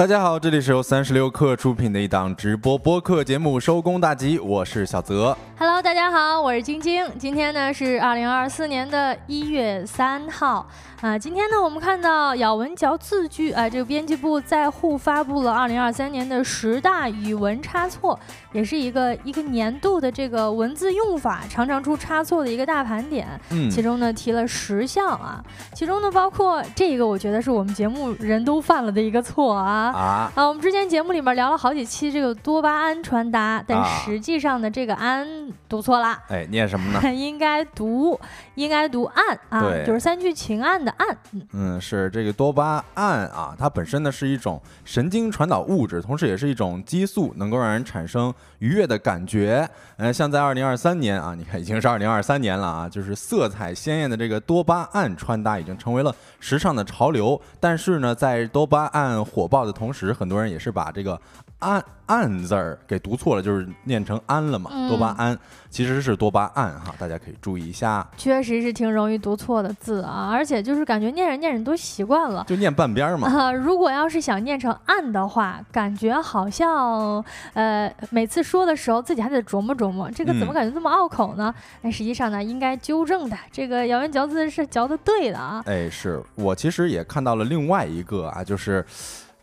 大家好，这里是由三十六克出品的一档直播播客节目《收工大吉》，我是小泽。大家好，我是晶晶。今天呢是二零二四年的一月三号啊。今天呢，我们看到咬文嚼字句啊，这个编辑部在沪发布了二零二三年的十大语文差错，也是一个一个年度的这个文字用法常常出差错的一个大盘点。嗯，其中呢提了十项啊，其中呢包括这个，我觉得是我们节目人都犯了的一个错啊啊啊！我们之前节目里面聊了好几期这个多巴胺穿搭，但实际上呢，这个胺。读错了，哎，念什么呢？应该读，应该读案啊，就是三聚氰胺的案。嗯，是这个多巴胺啊，它本身呢是一种神经传导物质，同时也是一种激素，能够让人产生愉悦的感觉。嗯，像在二零二三年啊，你看已经是二零二三年了啊，就是色彩鲜艳的这个多巴胺穿搭已经成为了时尚的潮流。但是呢，在多巴胺火爆的同时，很多人也是把这个。胺胺字儿给读错了，就是念成胺了嘛，多巴胺其实是多巴胺哈，大家可以注意一下。确实是挺容易读错的字啊，而且就是感觉念着念着都习惯了，就念半边嘛。啊，如果要是想念成胺的话，感觉好像呃每次说的时候自己还得琢磨琢磨，这个怎么感觉这么拗口呢？但实际上呢，应该纠正的，这个咬文嚼字是嚼的对的啊。哎，是我其实也看到了另外一个啊，就是。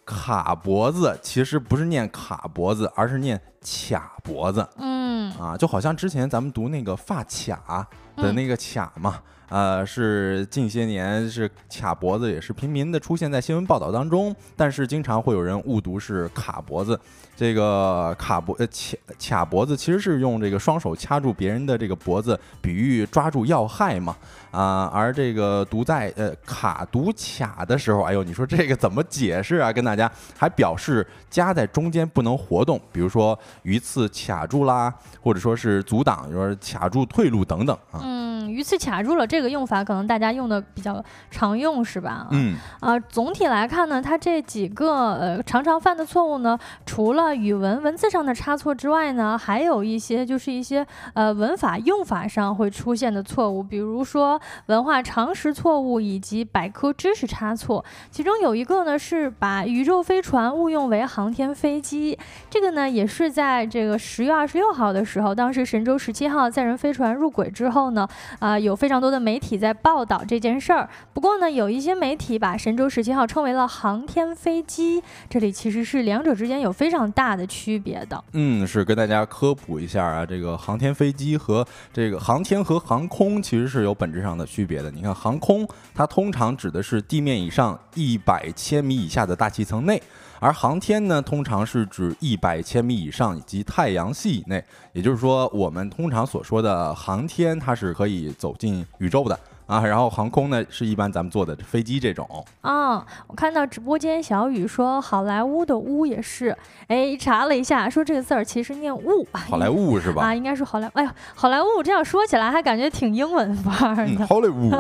卡脖子其实不是念卡脖子，而是念卡脖子。嗯，啊，就好像之前咱们读那个发卡的那个卡嘛，呃，是近些年是卡脖子，也是频频的出现在新闻报道当中，但是经常会有人误读是卡脖子。这个卡脖呃卡卡脖子其实是用这个双手掐住别人的这个脖子，比喻抓住要害嘛。啊，而这个读在呃卡读卡的时候，哎呦，你说这个怎么解释啊？跟大家还表示夹在中间不能活动，比如说鱼刺卡住啦，或者说是阻挡，就是卡住退路等等啊。嗯，鱼刺卡住了，这个用法可能大家用的比较常用，是吧？嗯。啊，总体来看呢，它这几个呃常常犯的错误呢，除了语文文字上的差错之外呢，还有一些就是一些呃文法用法上会出现的错误，比如说。文化常识错误以及百科知识差错，其中有一个呢是把宇宙飞船误用为航天飞机，这个呢也是在这个十月二十六号的时候，当时神舟十七号载人飞船入轨之后呢，啊有非常多的媒体在报道这件事儿。不过呢，有一些媒体把神舟十七号称为了航天飞机，这里其实是两者之间有非常大的区别的。嗯，是跟大家科普一下啊，这个航天飞机和这个航天和航空其实是有本质上。的区别的，你看航空，它通常指的是地面以上一百千米以下的大气层内，而航天呢，通常是指一百千米以上以及太阳系以内。也就是说，我们通常所说的航天，它是可以走进宇宙的。啊，然后航空呢是一般咱们坐的飞机这种啊。我看到直播间小雨说好莱坞的坞也是，哎，查了一下，说这个字儿其实念雾。好莱坞是吧？啊，应该是好莱。哎呀，好莱坞这样说起来还感觉挺英文范儿的。好莱坞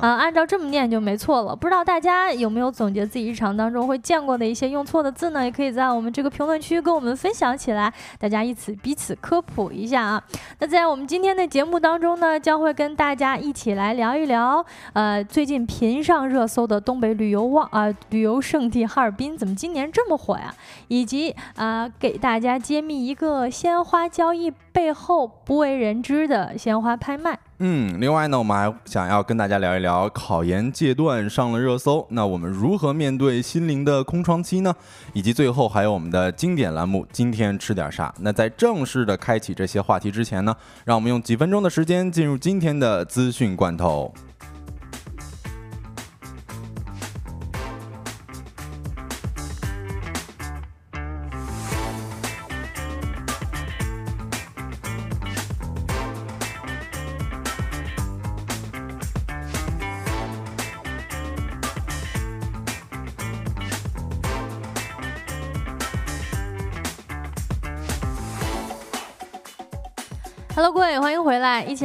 啊，按照这么念就没错了。不知道大家有没有总结自己日常当中会见过的一些用错的字呢？也可以在我们这个评论区跟我们分享起来，大家一起彼此科普一下啊。那在我们今天的节目当中呢，将会跟大家一起来聊一。聊，呃，最近频上热搜的东北旅游旺啊，旅游胜地哈尔滨怎么今年这么火呀？以及啊，给大家揭秘一个鲜花交易背后不为人知的鲜花拍卖。嗯，另外呢，我们还想要跟大家聊一聊考研阶段上了热搜，那我们如何面对心灵的空窗期呢？以及最后还有我们的经典栏目，今天吃点啥？那在正式的开启这些话题之前呢，让我们用几分钟的时间进入今天的资讯罐头。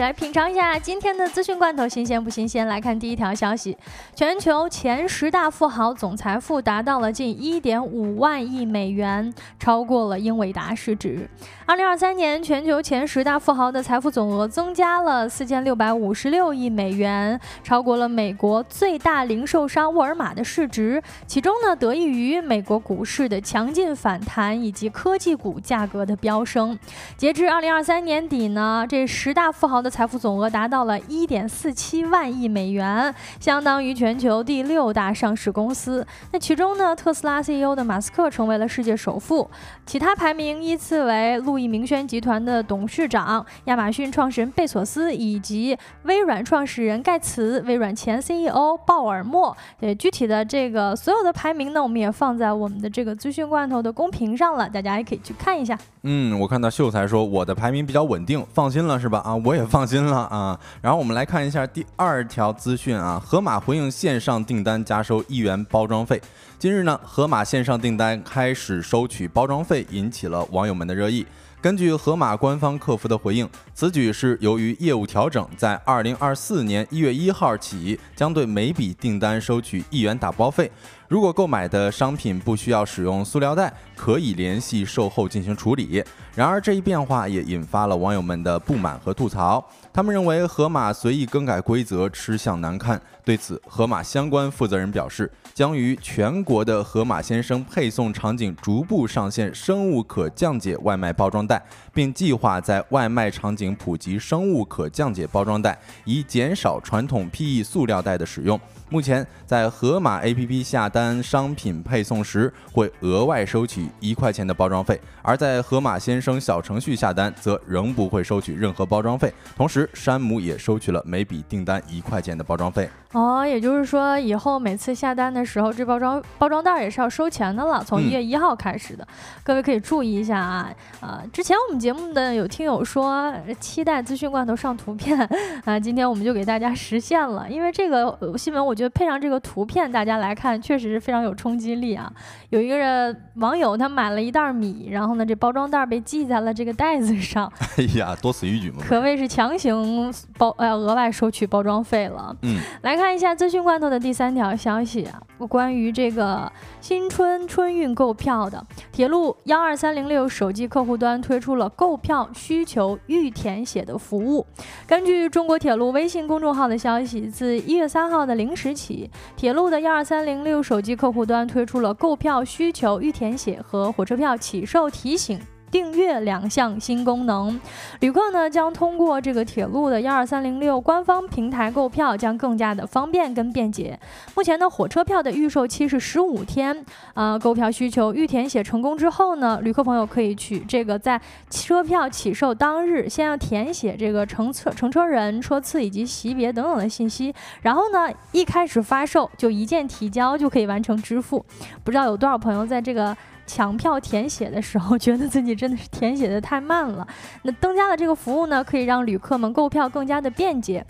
来，品尝一下今天的资讯罐头，新鲜不新鲜？来看第一条消息：全球前十大富豪总财富达到了近一点五万亿美元，超过了英伟达市值。二零二三年，全球前十大富豪的财富总额增加了四千六百五十六亿美元，超过了美国最大零售商沃尔玛的市值。其中呢，得益于美国股市的强劲反弹以及科技股价格的飙升。截至二零二三年底。呢，这十大富豪的财富总额达到了一点四七万亿美元，相当于全全球第六大上市公司。那其中呢，特斯拉 CEO 的马斯克成为了世界首富，其他排名依次为路易明轩集团的董事长、亚马逊创始人贝索斯以及微软创始人盖茨、微软前 CEO 鲍尔默。对，具体的这个所有的排名呢，我们也放在我们的这个资讯罐头的公屏上了，大家也可以去看一下。嗯，我看到秀才说我的排名比较稳定。放心了是吧？啊，我也放心了啊。然后我们来看一下第二条资讯啊，盒马回应线上订单加收一元包装费。今日呢，盒马线上订单开始收取包装费，引起了网友们的热议。根据盒马官方客服的回应，此举是由于业务调整，在二零二四年一月一号起，将对每笔订单收取一元打包费。如果购买的商品不需要使用塑料袋，可以联系售后进行处理。然而，这一变化也引发了网友们的不满和吐槽。他们认为盒马随意更改规则，吃相难看。对此，盒马相关负责人表示，将于全国的盒马鲜生配送场景逐步上线生物可降解外卖包装袋，并计划在外卖场景普及生物可降解包装袋，以减少传统 PE 塑料袋的使用。目前，在盒马 APP 下单商品配送时，会额外收取一块钱的包装费；而在盒马先生小程序下单，则仍不会收取任何包装费。同时，山姆也收取了每笔订单一块钱的包装费。哦，也就是说，以后每次下单的时候，这包装包装袋也是要收钱的了。从一月一号开始的，各位可以注意一下啊。呃，之前我们节目的有听友说期待资讯罐头上图片 啊，今天我们就给大家实现了。因为这个新闻，我觉得配上这个图片，大家来看确实是非常有冲击力啊。有一个人网友他买了一袋米，然后呢，这包装袋被系在了这个袋子上。哎呀，多此一举嘛，可谓是强行包呃额外收取包装费了。嗯，来。看一下资讯罐头的第三条消息啊，关于这个新春春运购票的，铁路幺二三零六手机客户端推出了购票需求预填写的服务。根据中国铁路微信公众号的消息，自一月三号的零时起，铁路的幺二三零六手机客户端推出了购票需求预填写和火车票起售提醒。订阅两项新功能，旅客呢将通过这个铁路的幺二三零六官方平台购票，将更加的方便跟便捷。目前呢，火车票的预售期是十五天，呃，购票需求预填写成功之后呢，旅客朋友可以去这个在车票起售当日，先要填写这个乘车乘车人、车次以及级别等等的信息，然后呢，一开始发售就一键提交就可以完成支付。不知道有多少朋友在这个。抢票填写的时候，觉得自己真的是填写的太慢了。那增加了这个服务呢，可以让旅客们购票更加的便捷。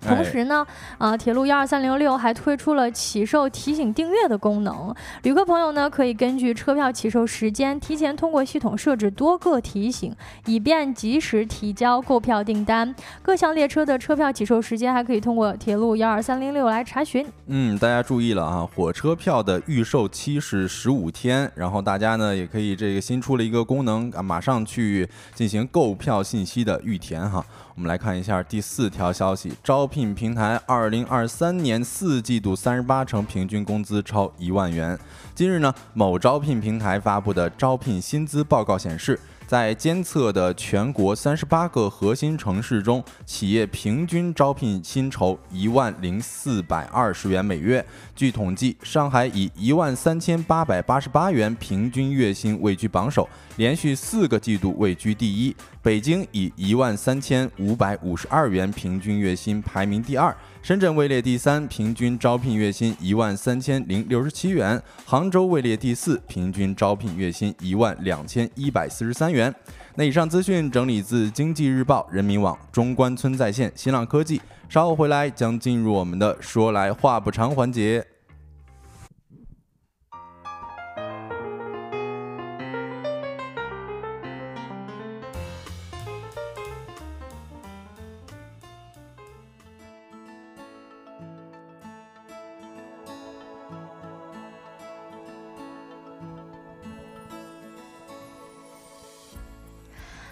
同时呢，啊，铁路幺二三零六还推出了起售提醒订阅的功能，旅客朋友呢可以根据车票起售时间，提前通过系统设置多个提醒，以便及时提交购票订单。各项列车的车票起售时间还可以通过铁路幺二三零六来查询。嗯，大家注意了啊，火车票的预售期是十五天，然后大家呢也可以这个新出了一个功能啊，马上去进行购票信息的预填哈。我们来看一下第四条消息：招聘平台二零二三年四季度三十八成平均工资超一万元。今日呢，某招聘平台发布的招聘薪资报告显示。在监测的全国三十八个核心城市中，企业平均招聘薪酬一万零四百二十元每月。据统计，上海以一万三千八百八十八元平均月薪位居榜首，连续四个季度位居第一。北京以一万三千五百五十二元平均月薪排名第二。深圳位列第三，平均招聘月薪一万三千零六十七元；杭州位列第四，平均招聘月薪一万两千一百四十三元。那以上资讯整理自经济日报、人民网、中关村在线、新浪科技。稍后回来将进入我们的说来话不长环节。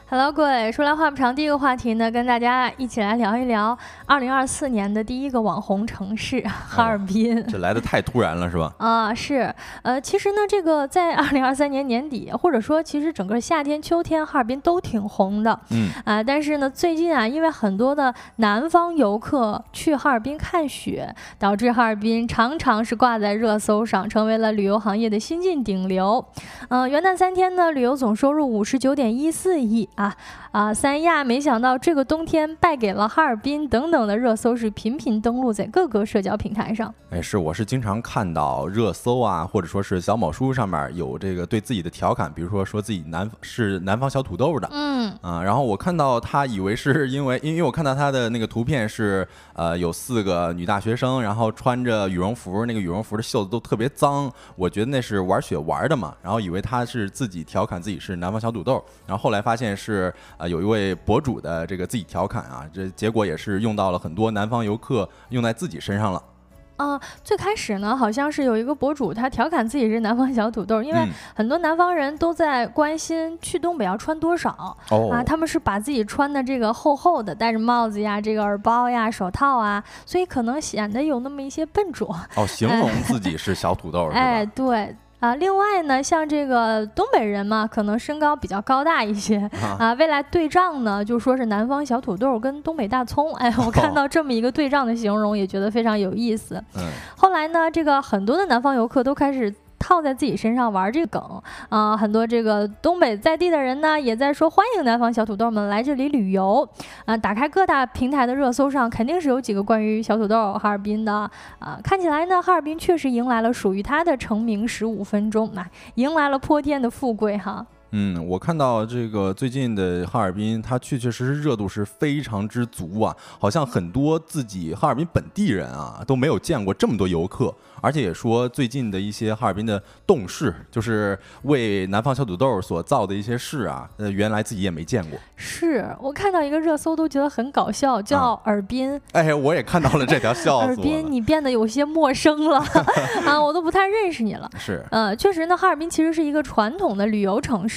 Hello，各位，说来话不长，第一个话题呢，跟大家一起来聊一聊二零二四年的第一个网红城市哈尔滨。这来的太突然了，是吧？啊，是。呃，其实呢，这个在二零二三年年底，或者说其实整个夏天、秋天，哈尔滨都挺红的。嗯。啊，但是呢，最近啊，因为很多的南方游客去哈尔滨看雪，导致哈尔滨常常是挂在热搜上，成为了旅游行业的新晋顶流。嗯，元旦三天呢，旅游总收入五十九点一四亿。啊啊！三亚没想到这个冬天败给了哈尔滨，等等的热搜是频频登录在各个社交平台上。哎，是，我是经常看到热搜啊，或者说是小某书上面有这个对自己的调侃，比如说说自己南是南方小土豆的，嗯啊，然后我看到他以为是因为，因为我看到他的那个图片是呃有四个女大学生，然后穿着羽绒服，那个羽绒服的袖子都特别脏，我觉得那是玩雪玩的嘛，然后以为他是自己调侃自己是南方小土豆，然后后来发现是。是啊，有一位博主的这个自己调侃啊，这结果也是用到了很多南方游客用在自己身上了。啊，最开始呢，好像是有一个博主他调侃自己是南方小土豆，因为很多南方人都在关心去东北要穿多少啊，他们是把自己穿的这个厚厚的，戴着帽子呀，这个耳包呀，手套啊，所以可能显得有那么一些笨拙。哦，形容自己是小土豆，哎，对。啊，另外呢，像这个东北人嘛，可能身高比较高大一些啊。未来对仗呢，就说是南方小土豆跟东北大葱。哎，我看到这么一个对仗的形容，也觉得非常有意思。嗯。后来呢，这个很多的南方游客都开始。靠在自己身上玩这个梗啊，很多这个东北在地的人呢，也在说欢迎南方小土豆们来这里旅游啊。打开各大平台的热搜上，肯定是有几个关于小土豆哈尔滨的啊。看起来呢，哈尔滨确实迎来了属于它的成名十五分钟，那迎来了泼天的富贵哈。嗯，我看到这个最近的哈尔滨，它确确实实热度是非常之足啊，好像很多自己哈尔滨本地人啊都没有见过这么多游客。而且也说最近的一些哈尔滨的动势，就是为南方小土豆所造的一些事啊，呃，原来自己也没见过。是我看到一个热搜都觉得很搞笑，叫尔滨。哎，我也看到了这条 笑尔滨，你变得有些陌生了 啊，我都不太认识你了。是，呃，确实呢，哈尔滨其实是一个传统的旅游城市，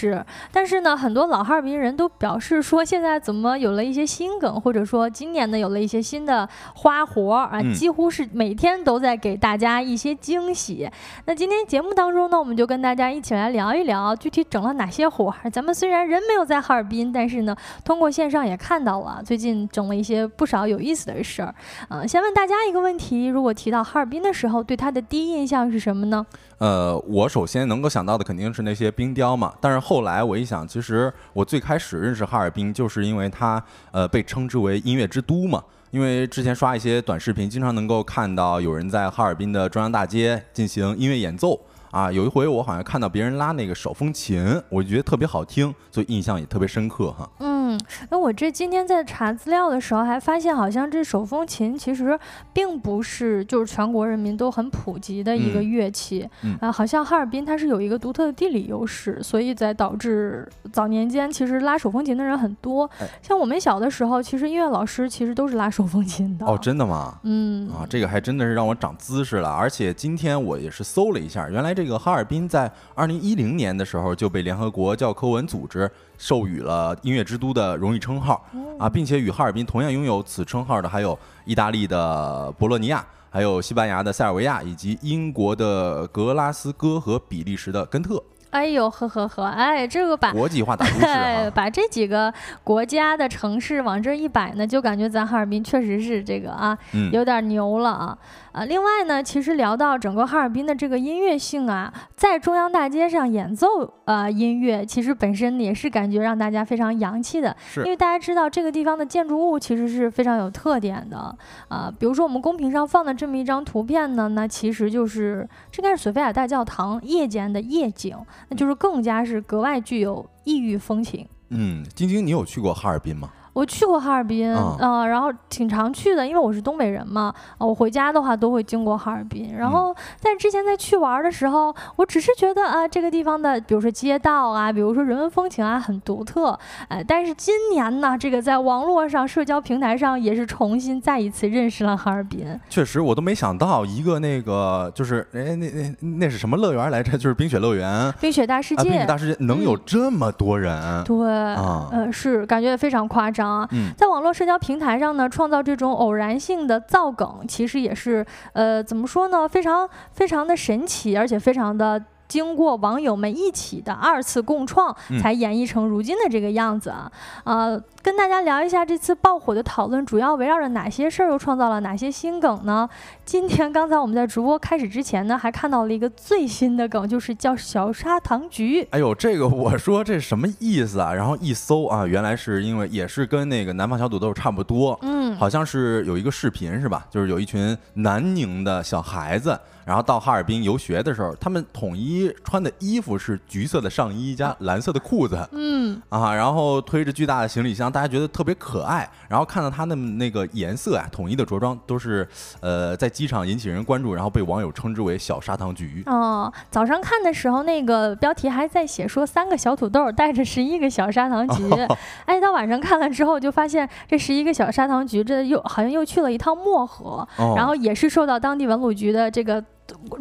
但是呢，很多老哈尔滨人都表示说，现在怎么有了一些新梗，或者说今年呢有了一些新的花活啊，几乎是每天都在给大家。一些惊喜。那今天节目当中呢，我们就跟大家一起来聊一聊，具体整了哪些活儿。咱们虽然人没有在哈尔滨，但是呢，通过线上也看到了最近整了一些不少有意思的事儿。嗯，先问大家一个问题：如果提到哈尔滨的时候，对它的第一印象是什么呢？呃，我首先能够想到的肯定是那些冰雕嘛。但是后来我一想，其实我最开始认识哈尔滨，就是因为它呃被称之为音乐之都嘛。因为之前刷一些短视频，经常能够看到有人在哈尔滨的中央大街进行音乐演奏啊。有一回我好像看到别人拉那个手风琴，我就觉得特别好听，所以印象也特别深刻哈。嗯，那我这今天在查资料的时候，还发现好像这手风琴其实并不是就是全国人民都很普及的一个乐器啊。好像哈尔滨它是有一个独特的地理优势，所以在导致早年间其实拉手风琴的人很多。像我们小的时候，其实音乐老师其实都是拉手风琴的。哦，真的吗？嗯啊，这个还真的是让我长姿势了。而且今天我也是搜了一下，原来这个哈尔滨在二零一零年的时候就被联合国教科文组织。授予了音乐之都的荣誉称号啊，并且与哈尔滨同样拥有此称号的还有意大利的博洛尼亚，还有西班牙的塞尔维亚，以及英国的格拉斯哥和比利时的根特。哎呦呵呵呵，哎，这个把国际化大都市 把这几个国家的城市往这一摆呢，就感觉咱哈尔滨确实是这个啊，有点牛了啊。啊，另外呢，其实聊到整个哈尔滨的这个音乐性啊，在中央大街上演奏呃音乐，其实本身也是感觉让大家非常洋气的。因为大家知道这个地方的建筑物其实是非常有特点的啊。比如说我们公屏上放的这么一张图片呢，那其实就是这应该是索菲亚大教堂夜间的夜景，那就是更加是格外具有异域风情。嗯，晶晶，你有去过哈尔滨吗？我去过哈尔滨，嗯，然后挺常去的，因为我是东北人嘛，我回家的话都会经过哈尔滨。然后，但之前在去玩的时候，我只是觉得啊，这个地方的，比如说街道啊，比如说人文风情啊，很独特。哎，但是今年呢，这个在网络上、社交平台上也是重新再一次认识了哈尔滨。确实，我都没想到一个那个就是，哎，那那那是什么乐园来着？就是冰雪乐园，冰雪大世界，冰雪大世界能有这么多人？对，啊，呃，是感觉非常夸张。嗯，在网络社交平台上呢，创造这种偶然性的造梗，其实也是，呃，怎么说呢？非常非常的神奇，而且非常的。经过网友们一起的二次共创，才演绎成如今的这个样子啊！呃，跟大家聊一下这次爆火的讨论，主要围绕着哪些事儿，又创造了哪些新梗呢？今天刚才我们在直播开始之前呢，还看到了一个最新的梗，就是叫小砂糖橘。哎呦，这个我说这什么意思啊？然后一搜啊，原来是因为也是跟那个南方小土豆差不多，嗯，好像是有一个视频是吧？就是有一群南宁的小孩子。然后到哈尔滨游学的时候，他们统一穿的衣服是橘色的上衣加蓝色的裤子，嗯啊，然后推着巨大的行李箱，大家觉得特别可爱。然后看到他的那个颜色啊，统一的着装都是呃在机场引起人关注，然后被网友称之为“小砂糖橘”。哦，早上看的时候那个标题还在写说三个小土豆带着十一个小砂糖橘，哎，到晚上看了之后就发现这十一个小砂糖橘这又好像又去了一趟漠河，然后也是受到当地文旅局的这个。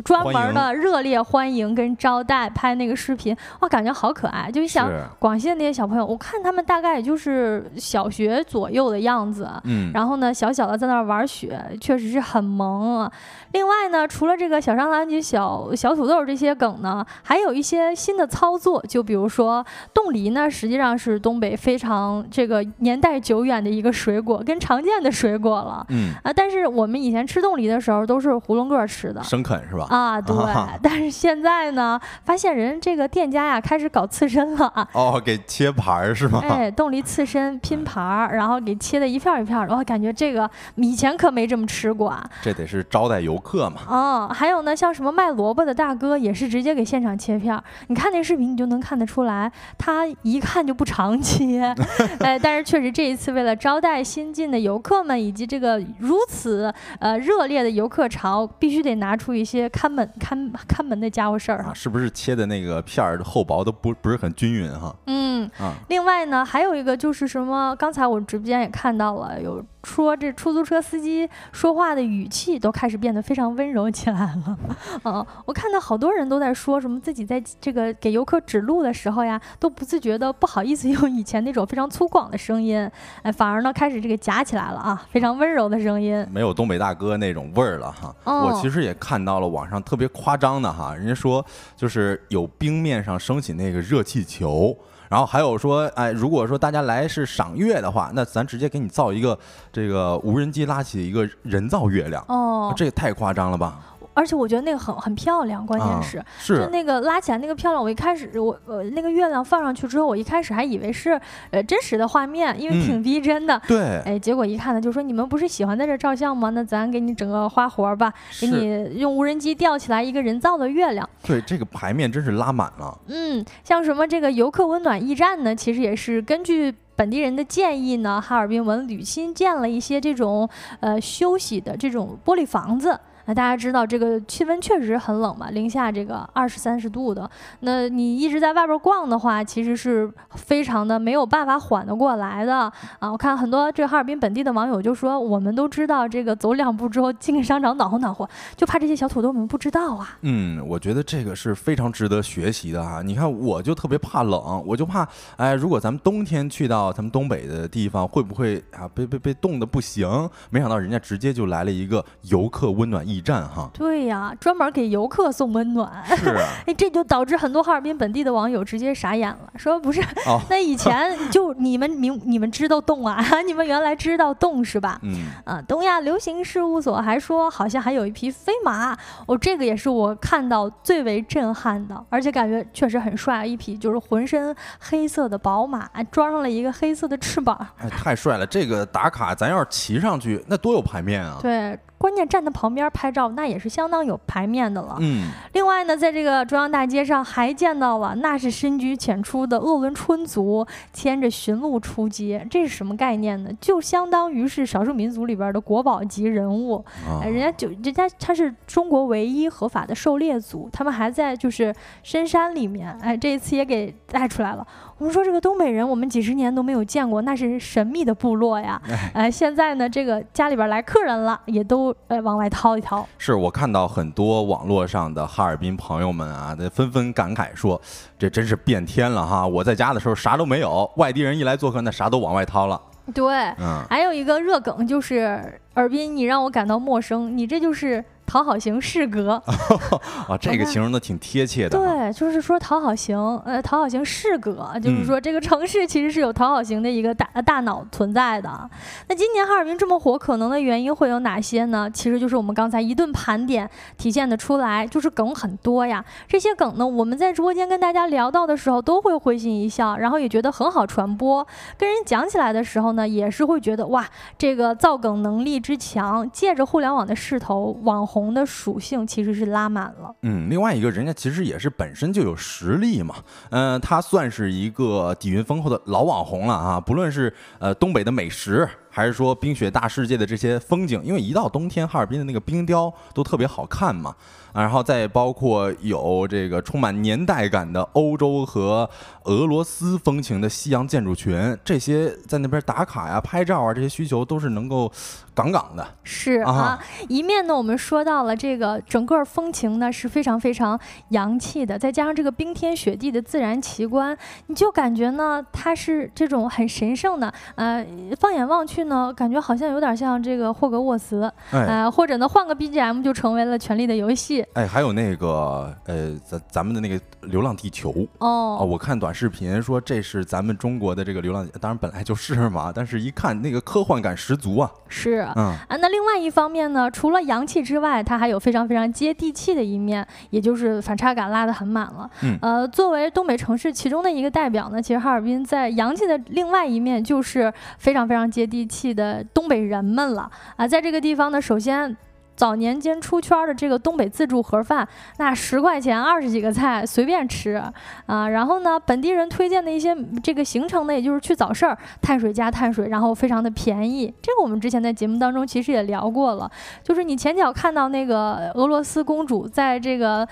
专门的热烈欢迎跟招待，拍那个视频，哇，感觉好可爱。就想广西的那些小朋友，我看他们大概也就是小学左右的样子，嗯，然后呢，小小的在那儿玩雪，确实是很萌。另外呢，除了这个小蟑螂及小小土豆这些梗呢，还有一些新的操作，就比如说冻梨呢，实际上是东北非常这个年代久远的一个水果，跟常见的水果了，嗯。啊，但是我们以前吃冻梨的时候都是囫囵个吃的，生啃是吧？啊，对。但是现在呢，发现人这个店家呀开始搞刺身了啊，哦，给切盘儿是吗？哎，冻梨刺身拼盘儿，然后给切的一片一片的，我感觉这个以前可没这么吃过啊。这得是招待游。客嘛，哦，还有呢，像什么卖萝卜的大哥也是直接给现场切片儿。你看那视频，你就能看得出来，他一看就不常切。哎，但是确实这一次为了招待新进的游客们，以及这个如此呃热烈的游客潮，必须得拿出一些看门看看门的家伙事儿哈。是不是切的那个片儿厚薄都不不是很均匀哈？嗯啊。另外呢，还有一个就是什么，刚才我直播间也看到了有。说这出租车司机说话的语气都开始变得非常温柔起来了，嗯，我看到好多人都在说什么自己在这个给游客指路的时候呀，都不自觉的不好意思用以前那种非常粗犷的声音，哎，反而呢开始这个夹起来了啊，非常温柔的声音，没有东北大哥那种味儿了哈。我其实也看到了网上特别夸张的哈，人家说就是有冰面上升起那个热气球。然后还有说，哎，如果说大家来是赏月的话，那咱直接给你造一个这个无人机拉起一个人造月亮。哦，这也太夸张了吧！而且我觉得那个很很漂亮，关键是是那个拉起来那个漂亮。我一开始我呃那个月亮放上去之后，我一开始还以为是呃真实的画面，因为挺逼真的。对，哎，结果一看呢，就说你们不是喜欢在这照相吗？那咱给你整个花活吧，给你用无人机吊起来一个人造的月亮。对，这个牌面真是拉满了。嗯，像什么这个游客温暖驿站呢？其实也是根据本地人的建议呢，哈尔滨文旅新建了一些这种呃休息的这种玻璃房子。那大家知道这个气温确实很冷嘛，零下这个二十三十度的。那你一直在外边逛的话，其实是非常的没有办法缓得过来的啊！我看很多这哈尔滨本地的网友就说，我们都知道这个走两步之后进商场暖和暖和，就怕这些小土豆们不知道啊。嗯，我觉得这个是非常值得学习的啊！你看，我就特别怕冷，我就怕哎，如果咱们冬天去到咱们东北的地方，会不会啊被被被冻得不行？没想到人家直接就来了一个游客温暖驿。站哈，对呀，专门给游客送温暖。是啊，哎，这就导致很多哈尔滨本地的网友直接傻眼了，说不是，那以前就你们明你们知道冻啊，你们原来知道冻是吧？嗯啊，东亚流行事务所还说，好像还有一匹飞马，哦，这个也是我看到最为震撼的，而且感觉确实很帅，一匹就是浑身黑色的宝马，装上了一个黑色的翅膀，哎，太帅了！这个打卡，咱要是骑上去，那多有排面啊！对。关键站在旁边拍照，那也是相当有排面的了。嗯。另外呢，在这个中央大街上还见到了，那是深居浅出的鄂伦春族牵着驯鹿出街，这是什么概念呢？就相当于是少数民族里边的国宝级人物。啊。人家就人家他是中国唯一合法的狩猎族，他们还在就是深山里面，哎，这一次也给带出来了。我们说这个东北人，我们几十年都没有见过，那是神秘的部落呀。哎，现在呢，这个家里边来客人了，也都呃往外掏一掏。是我看到很多网络上的哈尔滨朋友们啊，纷纷感慨说，这真是变天了哈！我在家的时候啥都没有，外地人一来做客，那啥都往外掏了。对，嗯，还有一个热梗就是尔滨，你让我感到陌生，你这就是。讨好型适格 啊，这个形容的挺贴切的。对，就是说讨好型，呃，讨好型适格，就是说这个城市其实是有讨好型的一个大大脑存在的。那今年哈尔滨这么火，可能的原因会有哪些呢？其实就是我们刚才一顿盘点体现的出来，就是梗很多呀。这些梗呢，我们在直播间跟大家聊到的时候，都会会心一笑，然后也觉得很好传播。跟人讲起来的时候呢，也是会觉得哇，这个造梗能力之强，借着互联网的势头，网红。红的属性其实是拉满了。嗯，另外一个人家其实也是本身就有实力嘛。嗯，他算是一个底蕴丰厚的老网红了啊。不论是呃东北的美食，还是说冰雪大世界的这些风景，因为一到冬天，哈尔滨的那个冰雕都特别好看嘛。然后再包括有这个充满年代感的欧洲和俄罗斯风情的西洋建筑群，这些在那边打卡呀、拍照啊，这些需求都是能够杠杠的。是啊，一面呢，我们说到了这个整个风情呢是非常非常洋气的，再加上这个冰天雪地的自然奇观，你就感觉呢它是这种很神圣的。呃，放眼望去呢，感觉好像有点像这个霍格沃茨，呃，或者呢换个 BGM 就成为了《权力的游戏》。哎，还有那个呃，咱咱们的那个《流浪地球》哦，我看短视频说这是咱们中国的这个流浪，当然本来就是嘛，但是一看那个科幻感十足啊。是，嗯啊，那另外一方面呢，除了洋气之外，它还有非常非常接地气的一面，也就是反差感拉得很满了。嗯，呃，作为东北城市其中的一个代表呢，其实哈尔滨在洋气的另外一面就是非常非常接地气的东北人们了啊，在这个地方呢，首先。早年间出圈的这个东北自助盒饭，那十块钱二十几个菜随便吃啊。然后呢，本地人推荐的一些这个行程呢，也就是去早市儿，碳水加碳水，然后非常的便宜。这个我们之前在节目当中其实也聊过了，就是你前脚看到那个俄罗斯公主在这个。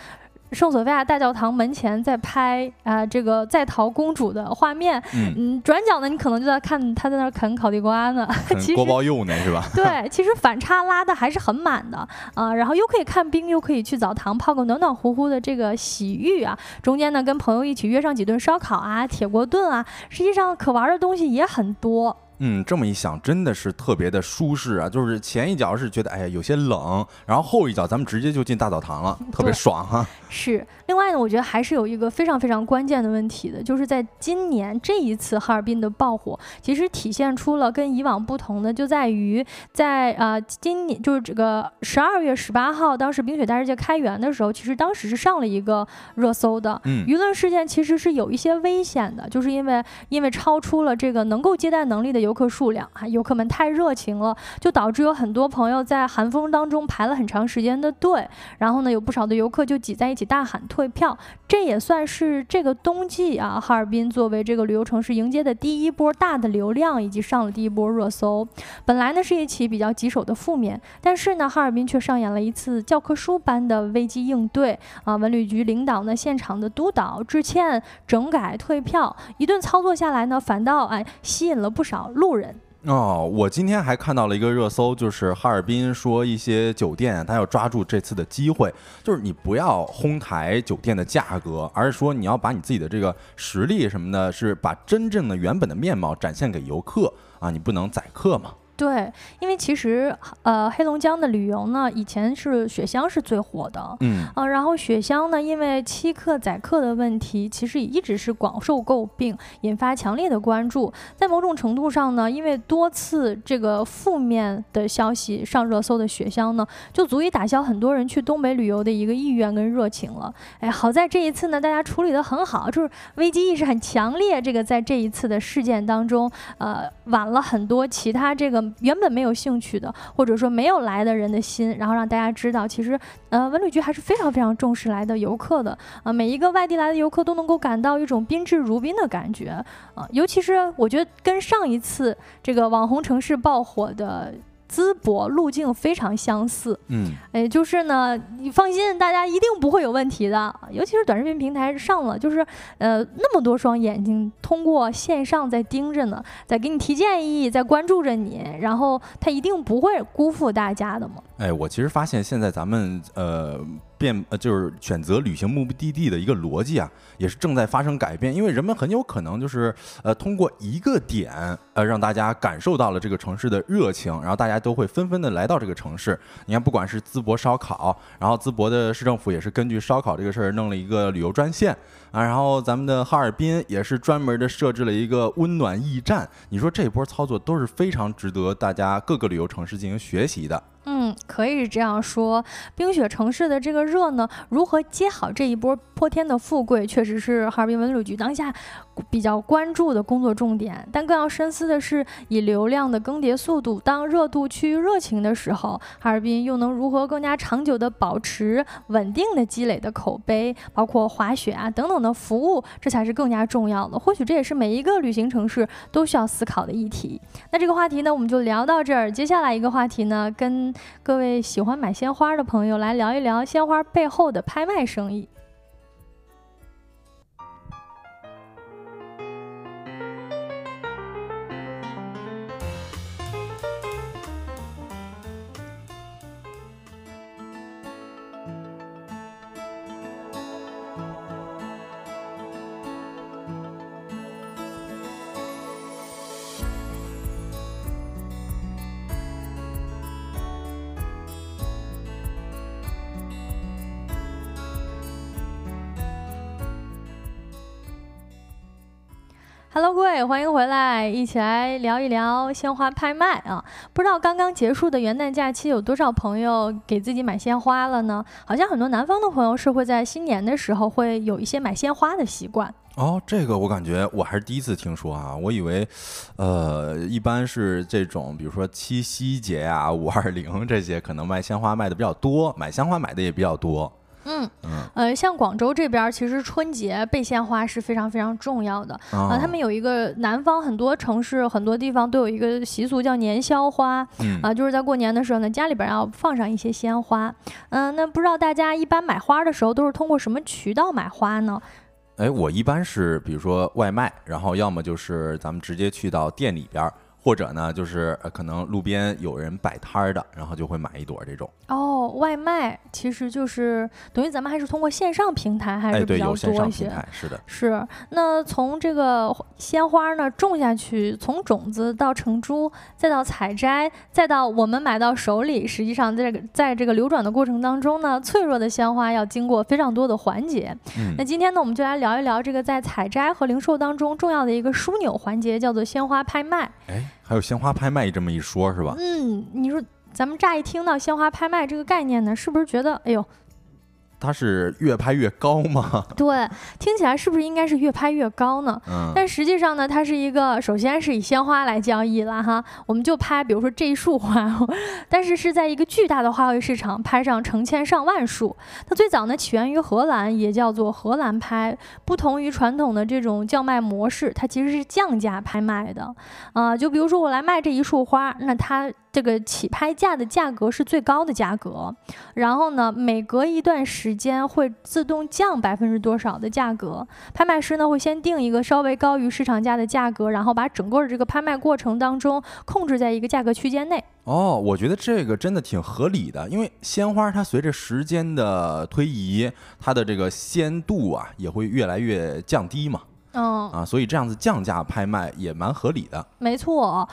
圣索菲亚大教堂门前在拍啊，这个在逃公主的画面。嗯，转角呢，你可能就在看他在那儿啃烤地瓜呢。锅包肉呢，是吧？对，其实反差拉的还是很满的啊。然后又可以看冰，又可以去澡堂泡个暖暖乎乎的这个洗浴啊。中间呢，跟朋友一起约上几顿烧烤啊、铁锅炖啊。实际上可玩的东西也很多。嗯，这么一想，真的是特别的舒适啊！就是前一脚是觉得哎呀有些冷，然后后一脚咱们直接就进大澡堂了，特别爽哈。是。另外呢，我觉得还是有一个非常非常关键的问题的，就是在今年这一次哈尔滨的爆火，其实体现出了跟以往不同的，就在于在啊今年就是这个十二月十八号，当时冰雪大世界开园的时候，其实当时是上了一个热搜的。嗯。舆论事件其实是有一些危险的，就是因为因为超出了这个能够接待能力的游客数量啊，游客们太热情了，就导致有很多朋友在寒风当中排了很长时间的队，然后呢，有不少的游客就挤在一起大喊。退票，这也算是这个冬季啊，哈尔滨作为这个旅游城市迎接的第一波大的流量，以及上了第一波热搜。本来呢是一起比较棘手的负面，但是呢，哈尔滨却上演了一次教科书般的危机应对啊！文旅局领导呢现场的督导、致歉、整改、退票，一顿操作下来呢，反倒哎吸引了不少路人。哦，我今天还看到了一个热搜，就是哈尔滨说一些酒店，他要抓住这次的机会，就是你不要哄抬酒店的价格，而是说你要把你自己的这个实力什么的，是把真正的原本的面貌展现给游客啊，你不能宰客嘛。对，因为其实呃，黑龙江的旅游呢，以前是雪乡是最火的，嗯，啊，然后雪乡呢，因为欺客宰客的问题，其实也一直是广受诟病，引发强烈的关注。在某种程度上呢，因为多次这个负面的消息上热搜的雪乡呢，就足以打消很多人去东北旅游的一个意愿跟热情了。哎，好在这一次呢，大家处理得很好，就是危机意识很强烈。这个在这一次的事件当中，呃，晚了很多其他这个。原本没有兴趣的，或者说没有来的人的心，然后让大家知道，其实呃文旅局还是非常非常重视来的游客的啊，每一个外地来的游客都能够感到一种宾至如宾的感觉啊，尤其是我觉得跟上一次这个网红城市爆火的。淄博路径非常相似，嗯，哎，就是呢，你放心，大家一定不会有问题的。尤其是短视频平台上了，就是呃那么多双眼睛通过线上在盯着呢，在给你提建议，在关注着你，然后他一定不会辜负大家的嘛。哎，我其实发现现在咱们呃。变呃，就是选择旅行目的地的一个逻辑啊，也是正在发生改变。因为人们很有可能就是呃，通过一个点呃，让大家感受到了这个城市的热情，然后大家都会纷纷的来到这个城市。你看，不管是淄博烧烤，然后淄博的市政府也是根据烧烤这个事儿弄了一个旅游专线啊，然后咱们的哈尔滨也是专门的设置了一个温暖驿站。你说这波操作都是非常值得大家各个旅游城市进行学习的。嗯可以这样说，冰雪城市的这个热呢，如何接好这一波泼天的富贵，确实是哈尔滨文旅局当下比较关注的工作重点。但更要深思的是，以流量的更迭速度，当热度趋于热情的时候，哈尔滨又能如何更加长久的保持稳定的积累的口碑，包括滑雪啊等等的服务，这才是更加重要的。或许这也是每一个旅行城市都需要思考的议题。那这个话题呢，我们就聊到这儿。接下来一个话题呢，跟各位喜欢买鲜花的朋友，来聊一聊鲜花背后的拍卖生意。Hello，各位，欢迎回来，一起来聊一聊鲜花拍卖啊！不知道刚刚结束的元旦假期有多少朋友给自己买鲜花了呢？好像很多南方的朋友是会在新年的时候会有一些买鲜花的习惯哦。这个我感觉我还是第一次听说啊，我以为，呃，一般是这种，比如说七夕节啊、五二零这些，可能卖鲜花卖的比较多，买鲜花买的也比较多。嗯呃，像广州这边，其实春节备鲜花是非常非常重要的啊。他们有一个南方很多城市很多地方都有一个习俗叫年宵花，啊，就是在过年的时候呢，家里边要放上一些鲜花。嗯，那不知道大家一般买花的时候都是通过什么渠道买花呢？哎，我一般是比如说外卖，然后要么就是咱们直接去到店里边。或者呢，就是可能路边有人摆摊儿的，然后就会买一朵这种。哦，外卖其实就是等于咱们还是通过线上平台还是比较多一些。是的。是。那从这个鲜花呢种下去，从种子到成株，再到采摘，再到我们买到手里，实际上在在这个流转的过程当中呢，脆弱的鲜花要经过非常多的环节。嗯。那今天呢，我们就来聊一聊这个在采摘和零售当中重要的一个枢纽环节，叫做鲜花拍卖。哎。还有鲜花拍卖这么一说，是吧？嗯，你说咱们乍一听到鲜花拍卖这个概念呢，是不是觉得，哎呦？它是越拍越高吗？对，听起来是不是应该是越拍越高呢？嗯。但实际上呢，它是一个首先是以鲜花来交易了哈，我们就拍，比如说这一束花，但是是在一个巨大的花卉市场拍上成千上万束。它最早呢起源于荷兰，也叫做荷兰拍。不同于传统的这种叫卖模式，它其实是降价拍卖的。啊，就比如说我来卖这一束花，那它。这个起拍价的价格是最高的价格，然后呢，每隔一段时间会自动降百分之多少的价格。拍卖师呢会先定一个稍微高于市场价的价格，然后把整个的这个拍卖过程当中控制在一个价格区间内。哦，我觉得这个真的挺合理的，因为鲜花它随着时间的推移，它的这个鲜度啊也会越来越降低嘛。嗯啊，所以这样子降价拍卖也蛮合理的。没错。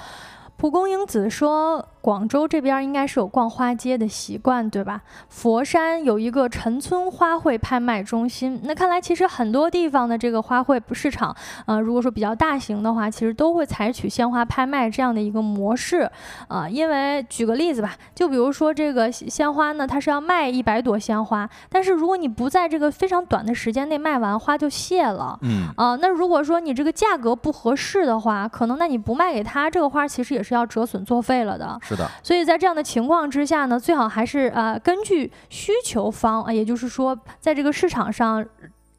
蒲公英子说：“广州这边应该是有逛花街的习惯，对吧？佛山有一个陈村花卉拍卖中心。那看来其实很多地方的这个花卉市场，呃，如果说比较大型的话，其实都会采取鲜花拍卖这样的一个模式。啊，因为举个例子吧，就比如说这个鲜花呢，它是要卖一百朵鲜花，但是如果你不在这个非常短的时间内卖完，花就谢了。嗯。啊，那如果说你这个价格不合适的话，可能那你不卖给他这个花，其实也是要折损作废了的。是的，所以在这样的情况之下呢，最好还是呃根据需求方啊，也就是说，在这个市场上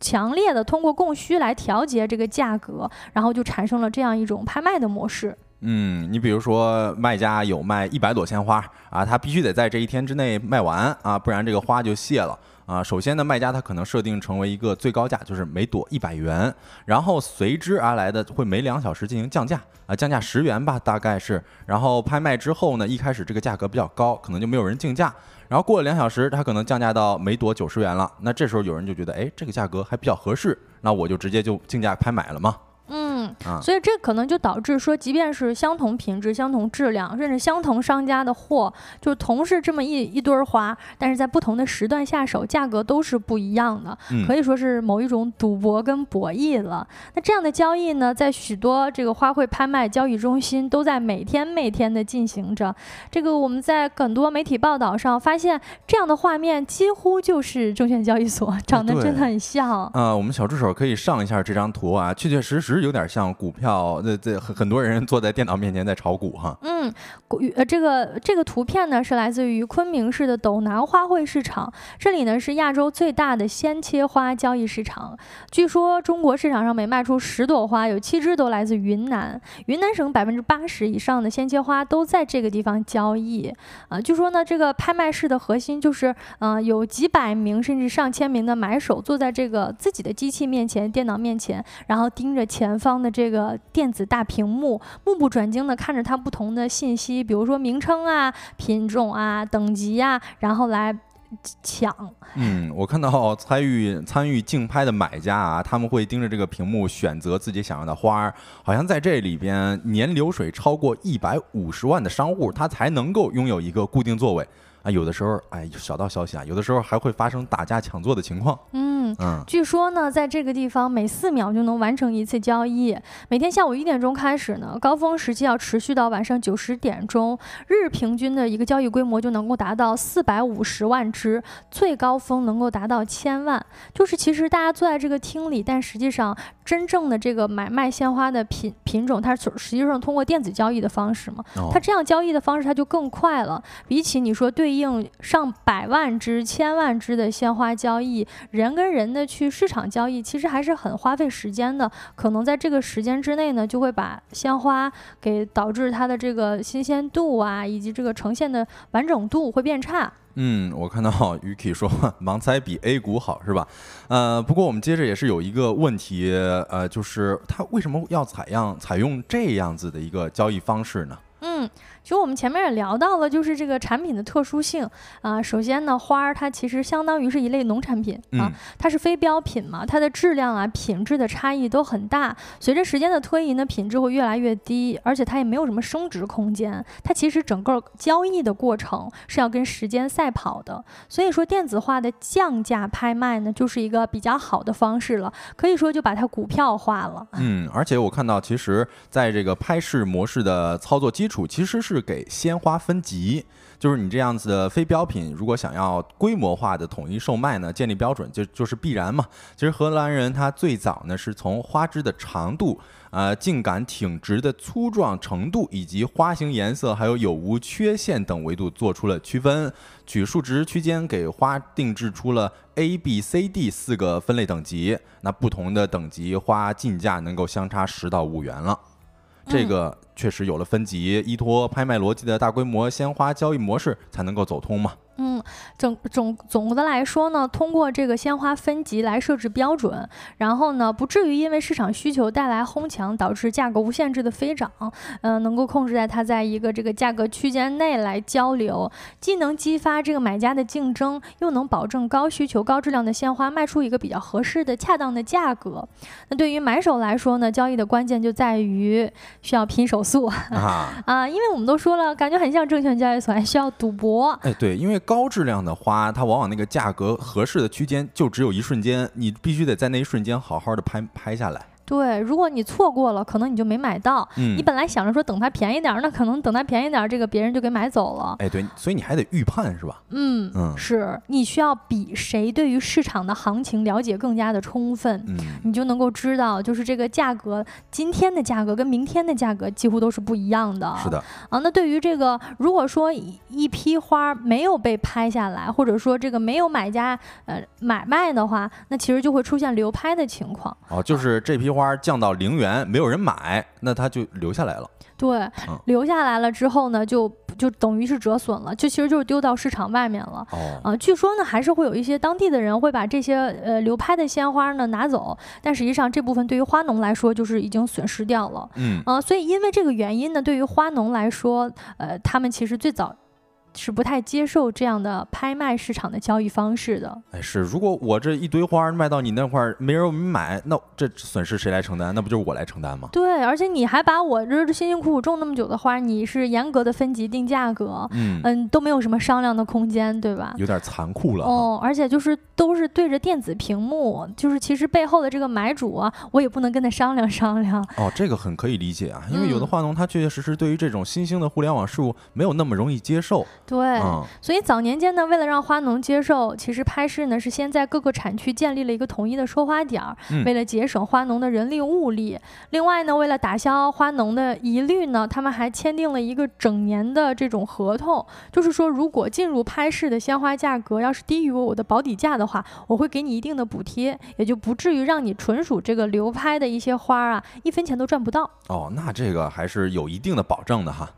强烈的通过供需来调节这个价格，然后就产生了这样一种拍卖的模式。嗯，你比如说卖家有卖一百朵鲜花啊，他必须得在这一天之内卖完啊，不然这个花就谢了。啊，首先呢，卖家他可能设定成为一个最高价，就是每朵一百元，然后随之而来的会每两小时进行降价，啊，降价十元吧，大概是。然后拍卖之后呢，一开始这个价格比较高，可能就没有人竞价，然后过了两小时，他可能降价到每朵九十元了，那这时候有人就觉得，哎，这个价格还比较合适，那我就直接就竞价拍买了嘛。嗯，所以这可能就导致说，即便是相同品质、相同质量，甚至相同商家的货，就同是这么一一堆花，但是在不同的时段下手，价格都是不一样的，可以说是某一种赌博跟博弈了。那这样的交易呢，在许多这个花卉拍卖交易中心都在每天每天的进行着。这个我们在很多媒体报道上发现，这样的画面几乎就是证券交易所，长得真的很像。啊，我们小助手可以上一下这张图啊，确确实实。实有点像股票，这这很很多人坐在电脑面前在炒股哈。嗯，股呃这个这个图片呢是来自于昆明市的斗南花卉市场，这里呢是亚洲最大的鲜切花交易市场。据说中国市场上每卖出十朵花，有七只都来自云南。云南省百分之八十以上的鲜切花都在这个地方交易。啊，据说呢这个拍卖室的核心就是，嗯，有几百名甚至上千名的买手坐在这个自己的机器面前、电脑面前，然后盯着前。前方的这个电子大屏幕，目不转睛的看着它不同的信息，比如说名称啊、品种啊、等级啊，然后来抢。嗯，我看到参与参与竞拍的买家啊，他们会盯着这个屏幕选择自己想要的花儿，好像在这里边年流水超过一百五十万的商户，他才能够拥有一个固定座位。啊，有的时候，哎，小道消息啊，有的时候还会发生打架抢座的情况。嗯嗯，据说呢，在这个地方每四秒就能完成一次交易。每天下午一点钟开始呢，高峰时期要持续到晚上九十点钟，日平均的一个交易规模就能够达到四百五十万只，最高峰能够达到千万。就是其实大家坐在这个厅里，但实际上真正的这个买卖鲜花的品品种，它实际上通过电子交易的方式嘛，它这样交易的方式它就更快了，比起你说对。应上百万只、千万只的鲜花交易，人跟人的去市场交易，其实还是很花费时间的。可能在这个时间之内呢，就会把鲜花给导致它的这个新鲜度啊，以及这个呈现的完整度会变差。嗯，我看到 Yuki 说盲猜比 A 股好是吧？呃，不过我们接着也是有一个问题，呃，就是它为什么要采样采用这样子的一个交易方式呢？嗯。其实我们前面也聊到了，就是这个产品的特殊性啊。首先呢，花儿它其实相当于是一类农产品啊，它是非标品嘛，它的质量啊、品质的差异都很大。随着时间的推移呢，品质会越来越低，而且它也没有什么升值空间。它其实整个交易的过程是要跟时间赛跑的。所以说，电子化的降价拍卖呢，就是一个比较好的方式了，可以说就把它股票化了。嗯，而且我看到，其实在这个拍市模式的操作基础，其实是。是给鲜花分级，就是你这样子的非标品，如果想要规模化的统一售卖呢，建立标准就就是必然嘛。其实荷兰人他最早呢是从花枝的长度、呃茎秆挺直的粗壮程度，以及花型颜色还有有无缺陷等维度做出了区分，取数值区间给花定制出了 A、B、C、D 四个分类等级。那不同的等级花进价能够相差十到五元了。这个确实有了分级，依托拍卖逻辑的大规模鲜花交易模式才能够走通嘛。嗯，总总总的来说呢，通过这个鲜花分级来设置标准，然后呢，不至于因为市场需求带来哄抢，导致价格无限制的飞涨。嗯，能够控制在它在一个这个价格区间内来交流，既能激发这个买家的竞争，又能保证高需求、高质量的鲜花卖出一个比较合适的、恰当的价格。那对于买手来说呢，交易的关键就在于需要拼手速啊 啊，因为我们都说了，感觉很像证券交易所，还需要赌博。哎，对，因为高质量的花，它往往那个价格合适的区间就只有一瞬间，你必须得在那一瞬间好好的拍拍下来。对，如果你错过了，可能你就没买到。嗯，你本来想着说等它便宜点儿，那可能等它便宜点儿，这个别人就给买走了。哎，对，所以你还得预判是吧？嗯嗯，是你需要比谁对于市场的行情了解更加的充分，嗯，你就能够知道，就是这个价格，今天的价格跟明天的价格几乎都是不一样的。是的。啊，那对于这个，如果说一批花没有被拍下来，或者说这个没有买家呃买卖的话，那其实就会出现流拍的情况。哦，就是这批。花降到零元，没有人买，那它就留下来了。对，留下来了之后呢，就就等于是折损了，就其实就是丢到市场外面了。哦，啊，据说呢，还是会有一些当地的人会把这些呃流拍的鲜花呢拿走，但实际上这部分对于花农来说就是已经损失掉了。嗯，啊，所以因为这个原因呢，对于花农来说，呃，他们其实最早。是不太接受这样的拍卖市场的交易方式的。哎，是，如果我这一堆花卖到你那块儿，没人买，那这损失谁来承担？那不就是我来承担吗？对，而且你还把我这辛辛苦苦种那么久的花，你是严格的分级定价格，嗯嗯，都没有什么商量的空间，对吧？有点残酷了。哦，而且就是都是对着电子屏幕，就是其实背后的这个买主啊，我也不能跟他商量商量。哦，这个很可以理解啊，因为有的花农他确确实实对于这种新兴的互联网事物没有那么容易接受。对，所以早年间呢，为了让花农接受，其实拍市呢是先在各个产区建立了一个统一的收花点儿，为了节省花农的人力物力。另外呢，为了打消花农的疑虑呢，他们还签订了一个整年的这种合同，就是说，如果进入拍市的鲜花价格要是低于我的保底价的话，我会给你一定的补贴，也就不至于让你纯属这个流拍的一些花啊，一分钱都赚不到。哦，那这个还是有一定的保证的哈。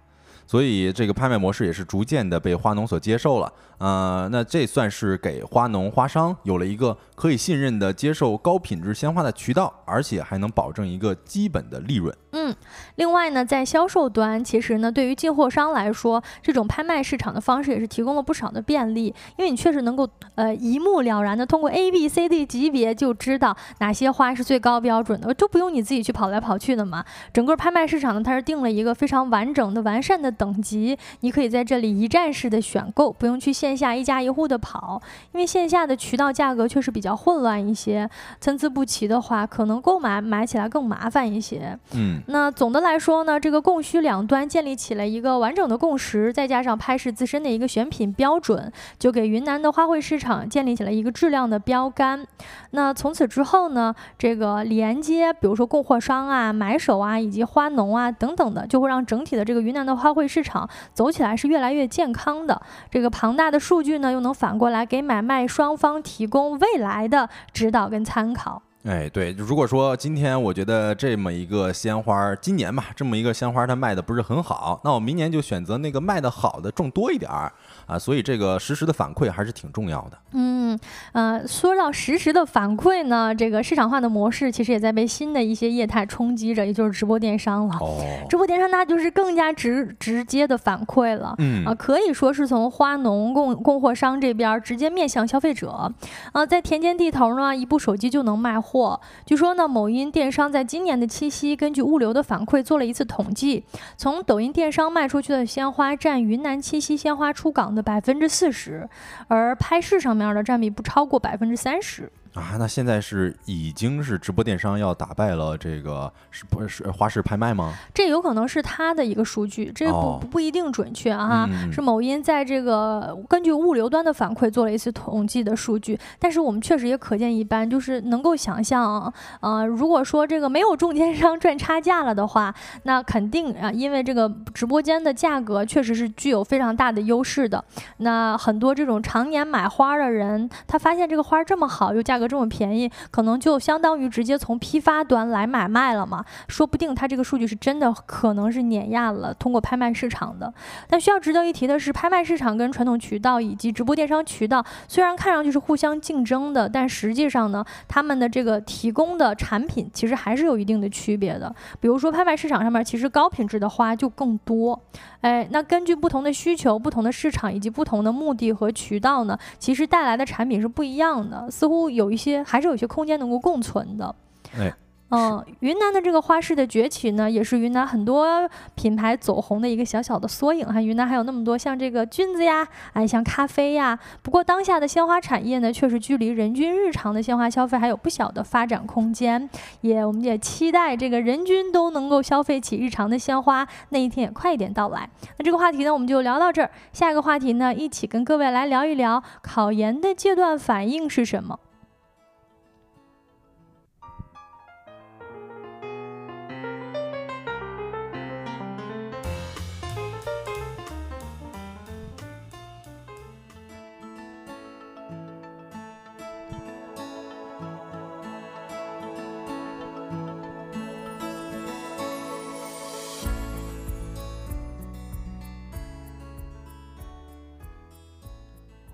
所以这个拍卖模式也是逐渐的被花农所接受了，呃，那这算是给花农花商有了一个可以信任的接受高品质鲜花的渠道，而且还能保证一个基本的利润。嗯，另外呢，在销售端，其实呢，对于进货商来说，这种拍卖市场的方式也是提供了不少的便利，因为你确实能够呃一目了然的通过 A、B、C、D 级别就知道哪些花是最高标准的，都不用你自己去跑来跑去的嘛。整个拍卖市场呢，它是定了一个非常完整的、完善的。等级，你可以在这里一站式的选购，不用去线下一家一户的跑，因为线下的渠道价格确实比较混乱一些，参差不齐的话，可能购买买起来更麻烦一些。嗯，那总的来说呢，这个供需两端建立起了一个完整的共识，再加上拍市自身的一个选品标准，就给云南的花卉市场建立起了一个质量的标杆。那从此之后呢，这个连接，比如说供货商啊、买手啊，以及花农啊等等的，就会让整体的这个云南的花卉。市场走起来是越来越健康的，这个庞大的数据呢，又能反过来给买卖双方提供未来的指导跟参考。哎，对，如果说今天我觉得这么一个鲜花，今年吧，这么一个鲜花它卖的不是很好，那我明年就选择那个卖的好的种多一点儿啊，所以这个实时的反馈还是挺重要的。嗯，呃，说到实时的反馈呢，这个市场化的模式其实也在被新的一些业态冲击着，也就是直播电商了。哦，直播电商那就是更加直直接的反馈了。嗯啊，可以说是从花农供供货商这边直接面向消费者。啊，在田间地头呢，一部手机就能卖货。据说呢，某音电商在今年的七夕，根据物流的反馈做了一次统计，从抖音电商卖出去的鲜花占云南七夕鲜花出港的百分之四十，而拍市上面的占比不超过百分之三十。啊，那现在是已经是直播电商要打败了这个是不是花式拍卖吗？这有可能是他的一个数据，这不不一定准确啊。是某音在这个根据物流端的反馈做了一次统计的数据，但是我们确实也可见一斑，就是能够想象，呃，如果说这个没有中间商赚差价了的话，那肯定啊，因为这个直播间的价格确实是具有非常大的优势的。那很多这种常年买花的人，他发现这个花这么好，又价格。这么便宜，可能就相当于直接从批发端来买卖了嘛。说不定它这个数据是真的可能是碾压了通过拍卖市场的。但需要值得一提的是，拍卖市场跟传统渠道以及直播电商渠道虽然看上去是互相竞争的，但实际上呢，他们的这个提供的产品其实还是有一定的区别的。比如说拍卖市场上面，其实高品质的花就更多。哎，那根据不同的需求、不同的市场以及不同的目的和渠道呢，其实带来的产品是不一样的。似乎有一些还是有一些空间能够共存的。哎。嗯，云南的这个花市的崛起呢，也是云南很多品牌走红的一个小小的缩影哈。云南还有那么多像这个菌子呀，哎，像咖啡呀。不过当下的鲜花产业呢，确实距离人均日常的鲜花消费还有不小的发展空间。也，我们也期待这个人均都能够消费起日常的鲜花那一天也快一点到来。那这个话题呢，我们就聊到这儿。下一个话题呢，一起跟各位来聊一聊考研的阶段反应是什么。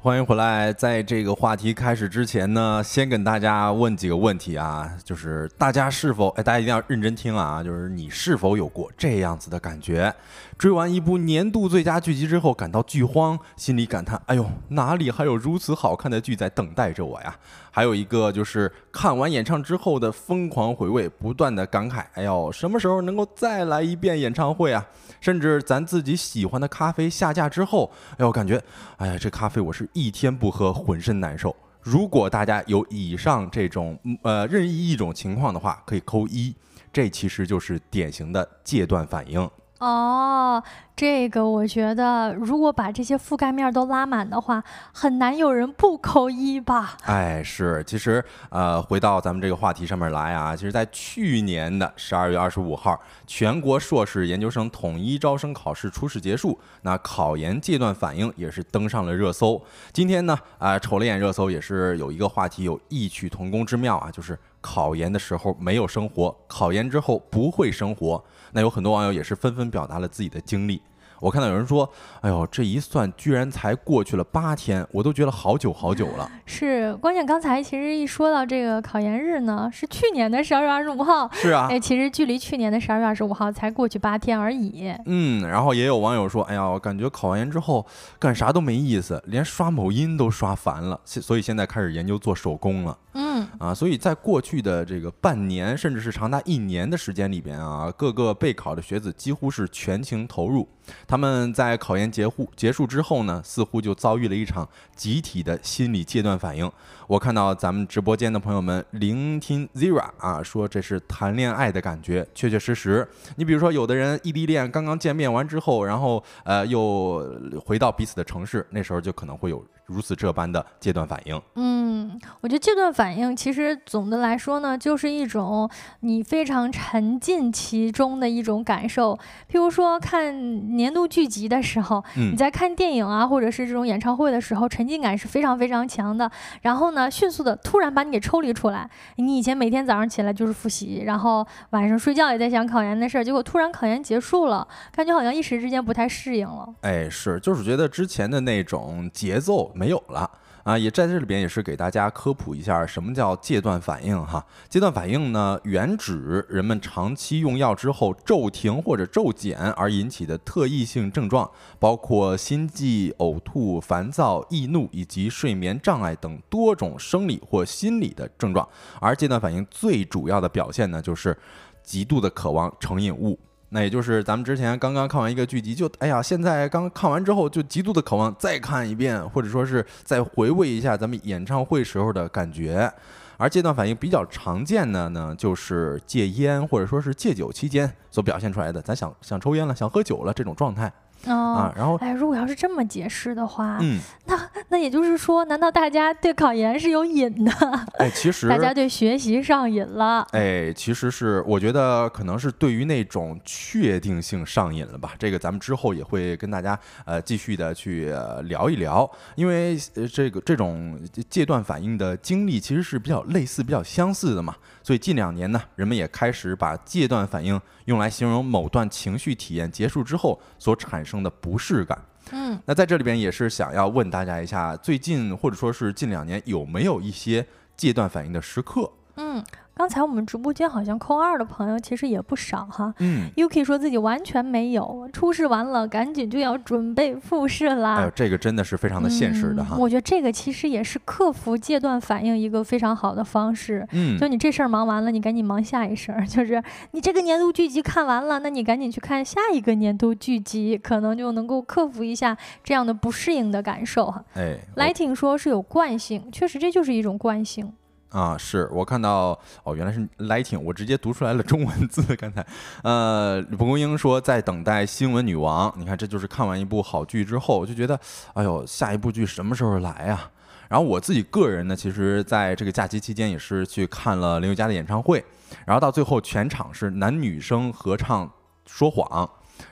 欢迎回来，在这个话题开始之前呢，先跟大家问几个问题啊，就是大家是否哎，大家一定要认真听啊，就是你是否有过这样子的感觉？追完一部年度最佳剧集之后，感到剧荒，心里感叹：哎呦，哪里还有如此好看的剧在等待着我呀？还有一个就是看完演唱之后的疯狂回味，不断的感慨：哎呦，什么时候能够再来一遍演唱会啊？甚至咱自己喜欢的咖啡下架之后，哎呦，感觉，哎呀，这咖啡我是一天不喝浑身难受。如果大家有以上这种呃任意一种情况的话，可以扣一，这其实就是典型的戒断反应。哦，这个我觉得，如果把这些覆盖面都拉满的话，很难有人不扣一吧？哎，是，其实呃，回到咱们这个话题上面来啊，其实，在去年的十二月二十五号，全国硕士研究生统一招生考试初试结束，那考研阶段反应也是登上了热搜。今天呢，啊，瞅了眼热搜，也是有一个话题有异曲同工之妙啊，就是考研的时候没有生活，考研之后不会生活。那有很多网友也是纷纷表达了自己的经历。我看到有人说：“哎呦，这一算居然才过去了八天，我都觉得好久好久了。”是，关键刚才其实一说到这个考研日呢，是去年的十二月二十五号。是啊，哎，其实距离去年的十二月二十五号才过去八天而已。嗯，然后也有网友说：“哎呀，我感觉考完研之后干啥都没意思，连刷某音都刷烦了，所以现在开始研究做手工了。”嗯啊，所以在过去的这个半年，甚至是长达一年的时间里边啊，各个备考的学子几乎是全情投入。他们在考研结束结束之后呢，似乎就遭遇了一场集体的心理戒断反应。我看到咱们直播间的朋友们聆听 Zira 啊，说这是谈恋爱的感觉，确确实实。你比如说，有的人异地恋刚刚见面完之后，然后呃又回到彼此的城市，那时候就可能会有。如此这般的戒断反应，嗯，我觉得戒断反应其实总的来说呢，就是一种你非常沉浸其中的一种感受。譬如说看年度剧集的时候，你在看电影啊，或者是这种演唱会的时候，沉浸感是非常非常强的。然后呢，迅速的突然把你给抽离出来，你以前每天早上起来就是复习，然后晚上睡觉也在想考研的事儿，结果突然考研结束了，感觉好像一时之间不太适应了。哎，是，就是觉得之前的那种节奏。没有了啊！也在这里边也是给大家科普一下，什么叫戒断反应哈？戒断反应呢，原指人们长期用药之后骤停或者骤减而引起的特异性症状，包括心悸、呕吐、烦躁、易怒以及睡眠障碍等多种生理或心理的症状。而戒断反应最主要的表现呢，就是极度的渴望成瘾物。那也就是咱们之前刚刚看完一个剧集，就哎呀，现在刚看完之后就极度的渴望再看一遍，或者说是再回味一下咱们演唱会时候的感觉。而戒断反应比较常见的呢，就是戒烟或者说是戒酒期间所表现出来的，咱想想抽烟了，想喝酒了这种状态。啊。然后，哎，如果要是这么解释的话，嗯，那那也就是说，难道大家对考研是有瘾的？哎，其实大家对学习上瘾了。哎，其实是我觉得可能是对于那种确定性上瘾了吧。这个咱们之后也会跟大家呃继续的去聊一聊，因为呃这个这种戒断反应的经历其实是比较类似、比较相似的嘛。所以近两年呢，人们也开始把戒断反应用来形容某段情绪体验结束之后所产生的不适感。嗯，那在这里边也是想要问大家一下，最近或者说是近两年有没有一些戒断反应的时刻？嗯。刚才我们直播间好像扣二的朋友其实也不少哈。嗯，Yuki 说自己完全没有，初试完了赶紧就要准备复试啦。哎呦，这个真的是非常的现实的哈。我觉得这个其实也是克服戒断反应一个非常好的方式。嗯，就你这事儿忙完了，你赶紧忙下一事儿。就是你这个年度剧集看完了，那你赶紧去看下一个年度剧集，可能就能够克服一下这样的不适应的感受哈。哎，Lighting 说是有惯性，确实这就是一种惯性。啊，是我看到哦，原来是 lighting，我直接读出来了中文字。刚才，呃，蒲公英说在等待新闻女王。你看，这就是看完一部好剧之后，就觉得，哎呦，下一部剧什么时候来啊？然后我自己个人呢，其实在这个假期期间也是去看了林宥嘉的演唱会，然后到最后全场是男女生合唱《说谎》。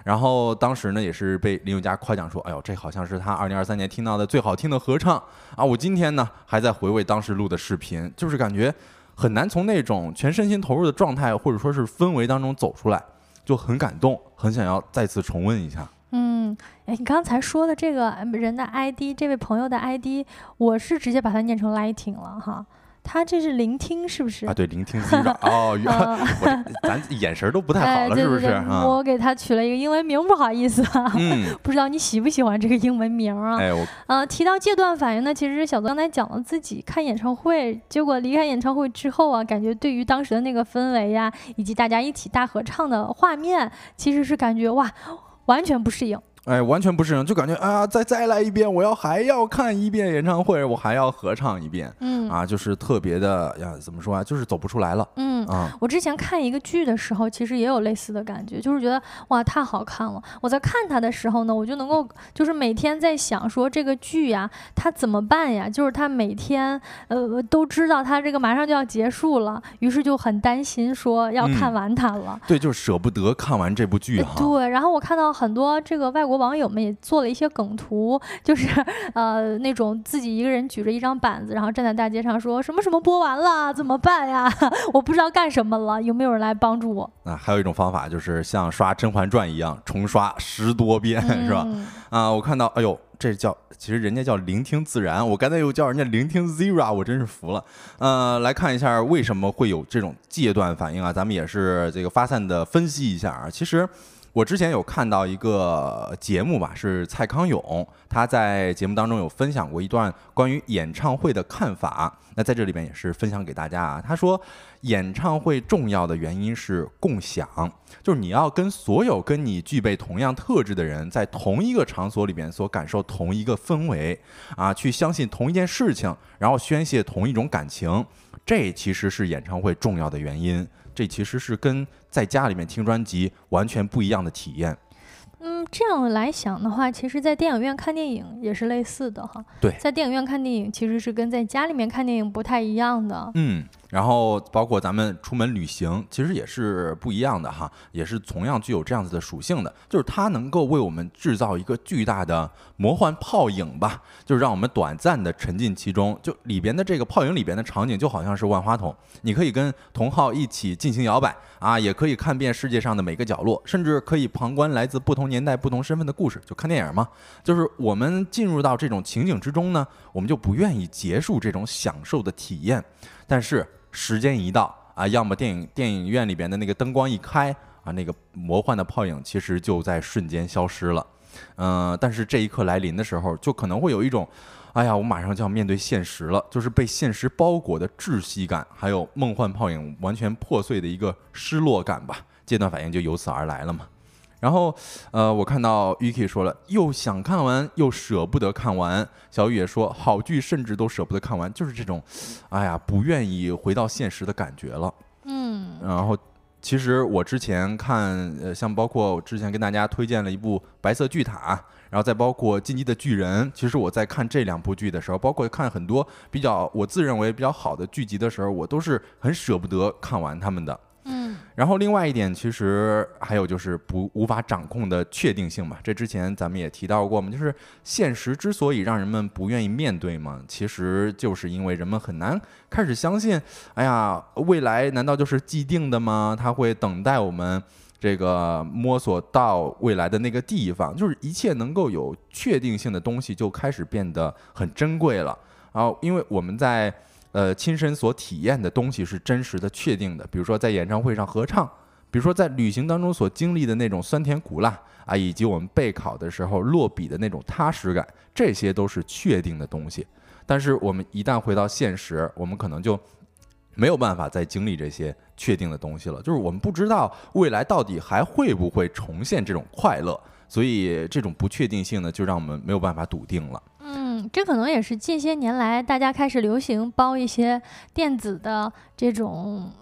然后当时呢，也是被林宥嘉夸奖说：“哎呦，这好像是他二零二三年听到的最好听的合唱啊！”我今天呢，还在回味当时录的视频，就是感觉很难从那种全身心投入的状态或者说是氛围当中走出来，就很感动，很想要再次重温一下。嗯，哎，你刚才说的这个人的 ID，这位朋友的 ID，我是直接把它念成 Lighting 了哈。他这是聆听是不是啊？对，聆听 Zira 哦，我咱眼神都不太好了，是不是？我给他取了一个英文名，不好意思啊，不知道你喜不喜欢这个英文名啊？哎，我呃，提到戒断反应呢，其实小泽刚才讲了自己看演唱会，结果离开演唱会之后啊，感觉对于当时的那个氛围呀，以及大家一起大合唱的画面，其实是感觉哇，完全不适应。哎，完全不是人，就感觉啊，再再来一遍，我要还要看一遍演唱会，我还要合唱一遍，嗯，啊，就是特别的呀，怎么说啊，就是走不出来了，嗯啊。我之前看一个剧的时候，其实也有类似的感觉，就是觉得哇，太好看了。我在看它的时候呢，我就能够就是每天在想说这个剧呀，它怎么办呀？就是它每天呃都知道它这个马上就要结束了，于是就很担心说要看完它了。对，就是舍不得看完这部剧哈。对，然后我看到很多这个外国。网友们也做了一些梗图，就是呃那种自己一个人举着一张板子，然后站在大街上说什么什么播完了怎么办呀？我不知道干什么了，有没有人来帮助我？啊，还有一种方法就是像刷《甄嬛传》一样重刷十多遍，是吧？啊，我看到，哎呦，这叫其实人家叫聆听自然，我刚才又叫人家聆听 Zira，我真是服了。呃，来看一下为什么会有这种戒断反应啊？咱们也是这个发散的分析一下啊，其实。我之前有看到一个节目吧，是蔡康永，他在节目当中有分享过一段关于演唱会的看法。那在这里边也是分享给大家啊。他说，演唱会重要的原因是共享，就是你要跟所有跟你具备同样特质的人，在同一个场所里边所感受同一个氛围啊，去相信同一件事情，然后宣泄同一种感情，这其实是演唱会重要的原因。这其实是跟在家里面听专辑完全不一样的体验。嗯，这样来想的话，其实，在电影院看电影也是类似的哈。对，在电影院看电影其实是跟在家里面看电影不太一样的。嗯。然后包括咱们出门旅行，其实也是不一样的哈，也是同样具有这样子的属性的，就是它能够为我们制造一个巨大的魔幻泡影吧，就是让我们短暂的沉浸其中。就里边的这个泡影里边的场景，就好像是万花筒，你可以跟同好一起进行摇摆啊，也可以看遍世界上的每个角落，甚至可以旁观来自不同年代、不同身份的故事。就看电影嘛，就是我们进入到这种情景之中呢，我们就不愿意结束这种享受的体验，但是。时间一到啊，要么电影电影院里边的那个灯光一开啊，那个魔幻的泡影其实就在瞬间消失了。嗯，但是这一刻来临的时候，就可能会有一种，哎呀，我马上就要面对现实了，就是被现实包裹的窒息感，还有梦幻泡影完全破碎的一个失落感吧。阶段反应就由此而来了嘛。然后，呃，我看到 Yuki 说了，又想看完又舍不得看完。小雨也说，好剧甚至都舍不得看完，就是这种，哎呀，不愿意回到现实的感觉了。嗯。然后，其实我之前看，呃，像包括我之前跟大家推荐了一部《白色巨塔》，然后再包括《进击的巨人》。其实我在看这两部剧的时候，包括看很多比较我自认为比较好的剧集的时候，我都是很舍不得看完他们的。嗯，然后另外一点，其实还有就是不无法掌控的确定性嘛。这之前咱们也提到过嘛，就是现实之所以让人们不愿意面对嘛，其实就是因为人们很难开始相信，哎呀，未来难道就是既定的吗？他会等待我们这个摸索到未来的那个地方，就是一切能够有确定性的东西就开始变得很珍贵了。然后，因为我们在。呃，亲身所体验的东西是真实的、确定的。比如说在演唱会上合唱，比如说在旅行当中所经历的那种酸甜苦辣啊，以及我们备考的时候落笔的那种踏实感，这些都是确定的东西。但是我们一旦回到现实，我们可能就没有办法再经历这些确定的东西了。就是我们不知道未来到底还会不会重现这种快乐，所以这种不确定性呢，就让我们没有办法笃定了。嗯这可能也是近些年来大家开始流行包一些电子的这种。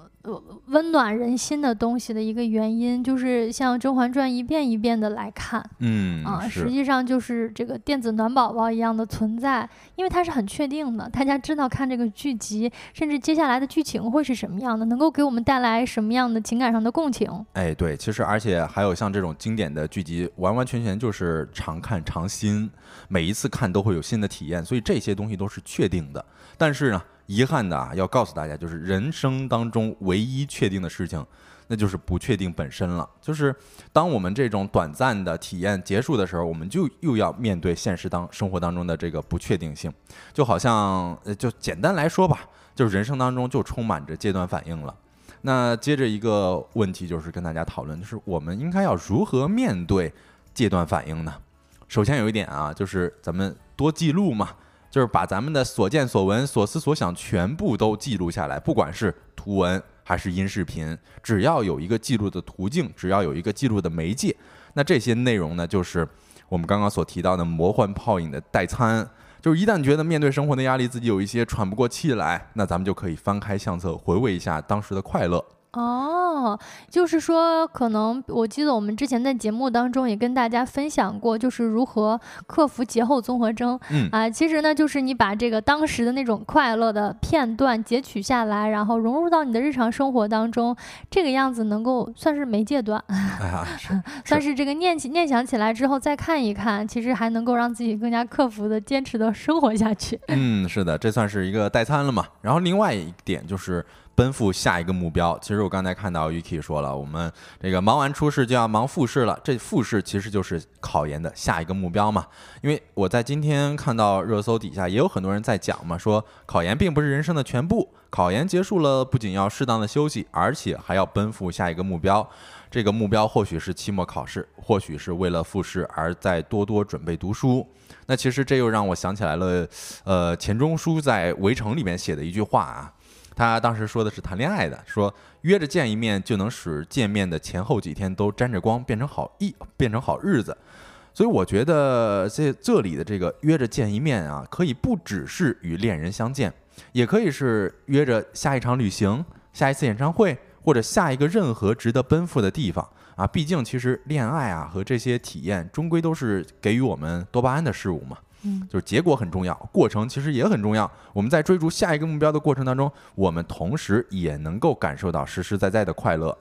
温暖人心的东西的一个原因，就是像《甄嬛传》一遍一遍的来看，嗯啊，实际上就是这个电子暖宝宝一样的存在，因为它是很确定的，大家知道看这个剧集，甚至接下来的剧情会是什么样的，能够给我们带来什么样的情感上的共情。哎，对，其实而且还有像这种经典的剧集，完完全全就是常看常新，每一次看都会有新的体验，所以这些东西都是确定的。但是呢？遗憾的啊，要告诉大家，就是人生当中唯一确定的事情，那就是不确定本身了。就是当我们这种短暂的体验结束的时候，我们就又要面对现实当生活当中的这个不确定性。就好像，就简单来说吧，就是人生当中就充满着阶段反应了。那接着一个问题就是跟大家讨论，就是我们应该要如何面对阶段反应呢？首先有一点啊，就是咱们多记录嘛。就是把咱们的所见所闻、所思所想全部都记录下来，不管是图文还是音视频，只要有一个记录的途径，只要有一个记录的媒介，那这些内容呢，就是我们刚刚所提到的魔幻泡影的代餐。就是一旦觉得面对生活的压力，自己有一些喘不过气来，那咱们就可以翻开相册，回味一下当时的快乐。哦，就是说，可能我记得我们之前在节目当中也跟大家分享过，就是如何克服节后综合征。嗯啊，其实呢，就是你把这个当时的那种快乐的片段截取下来，然后融入到你的日常生活当中，这个样子能够算是没戒断，算是这个念起念想起来之后再看一看，其实还能够让自己更加克服的坚持的生活下去。嗯，是的，这算是一个代餐了嘛。然后另外一点就是。奔赴下一个目标。其实我刚才看到 Yuki 说了，我们这个忙完初试就要忙复试了。这复试其实就是考研的下一个目标嘛。因为我在今天看到热搜底下也有很多人在讲嘛，说考研并不是人生的全部，考研结束了不仅要适当的休息，而且还要奔赴下一个目标。这个目标或许是期末考试，或许是为了复试而在多多准备读书。那其实这又让我想起来了，呃，钱钟书在《围城》里面写的一句话啊。他当时说的是谈恋爱的，说约着见一面就能使见面的前后几天都沾着光，变成好意，变成好日子。所以我觉得这这里的这个约着见一面啊，可以不只是与恋人相见，也可以是约着下一场旅行、下一次演唱会，或者下一个任何值得奔赴的地方啊。毕竟其实恋爱啊和这些体验，终归都是给予我们多巴胺的事物嘛。嗯，就是结果很重要，过程其实也很重要。我们在追逐下一个目标的过程当中，我们同时也能够感受到实实在在的快乐。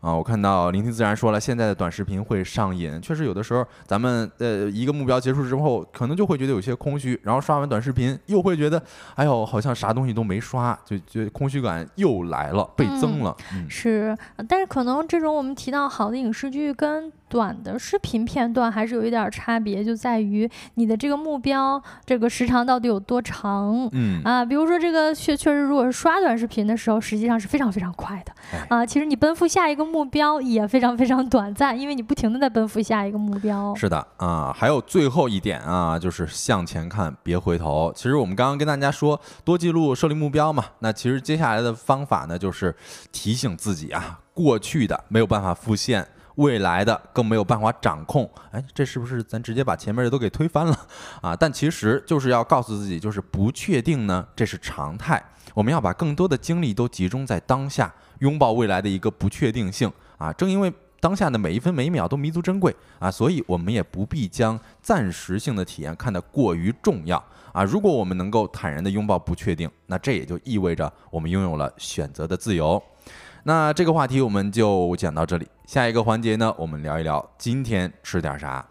啊，我看到聆听自然说了，现在的短视频会上瘾，确实有的时候咱们呃一个目标结束之后，可能就会觉得有些空虚，然后刷完短视频又会觉得，哎呦，好像啥东西都没刷，就就空虚感又来了，倍增了。是，但是可能这种我们提到好的影视剧跟短的视频片段还是有一点差别，就在于你的这个目标这个时长到底有多长。嗯啊，比如说这个确确实，如果是刷短视频的时候，实际上是非常非常快的。啊，其实你奔赴下一个。目标也非常非常短暂，因为你不停的在奔赴下一个目标。是的啊，还有最后一点啊，就是向前看，别回头。其实我们刚刚跟大家说多记录，设立目标嘛。那其实接下来的方法呢，就是提醒自己啊，过去的没有办法复现，未来的更没有办法掌控。哎，这是不是咱直接把前面的都给推翻了啊？但其实就是要告诉自己，就是不确定呢，这是常态。我们要把更多的精力都集中在当下，拥抱未来的一个不确定性啊！正因为当下的每一分每一秒都弥足珍贵啊，所以我们也不必将暂时性的体验看得过于重要。啊，如果我们能够坦然的拥抱不确定，那这也就意味着我们拥有了选择的自由。那这个话题我们就讲到这里，下一个环节呢，我们聊一聊今天吃点啥。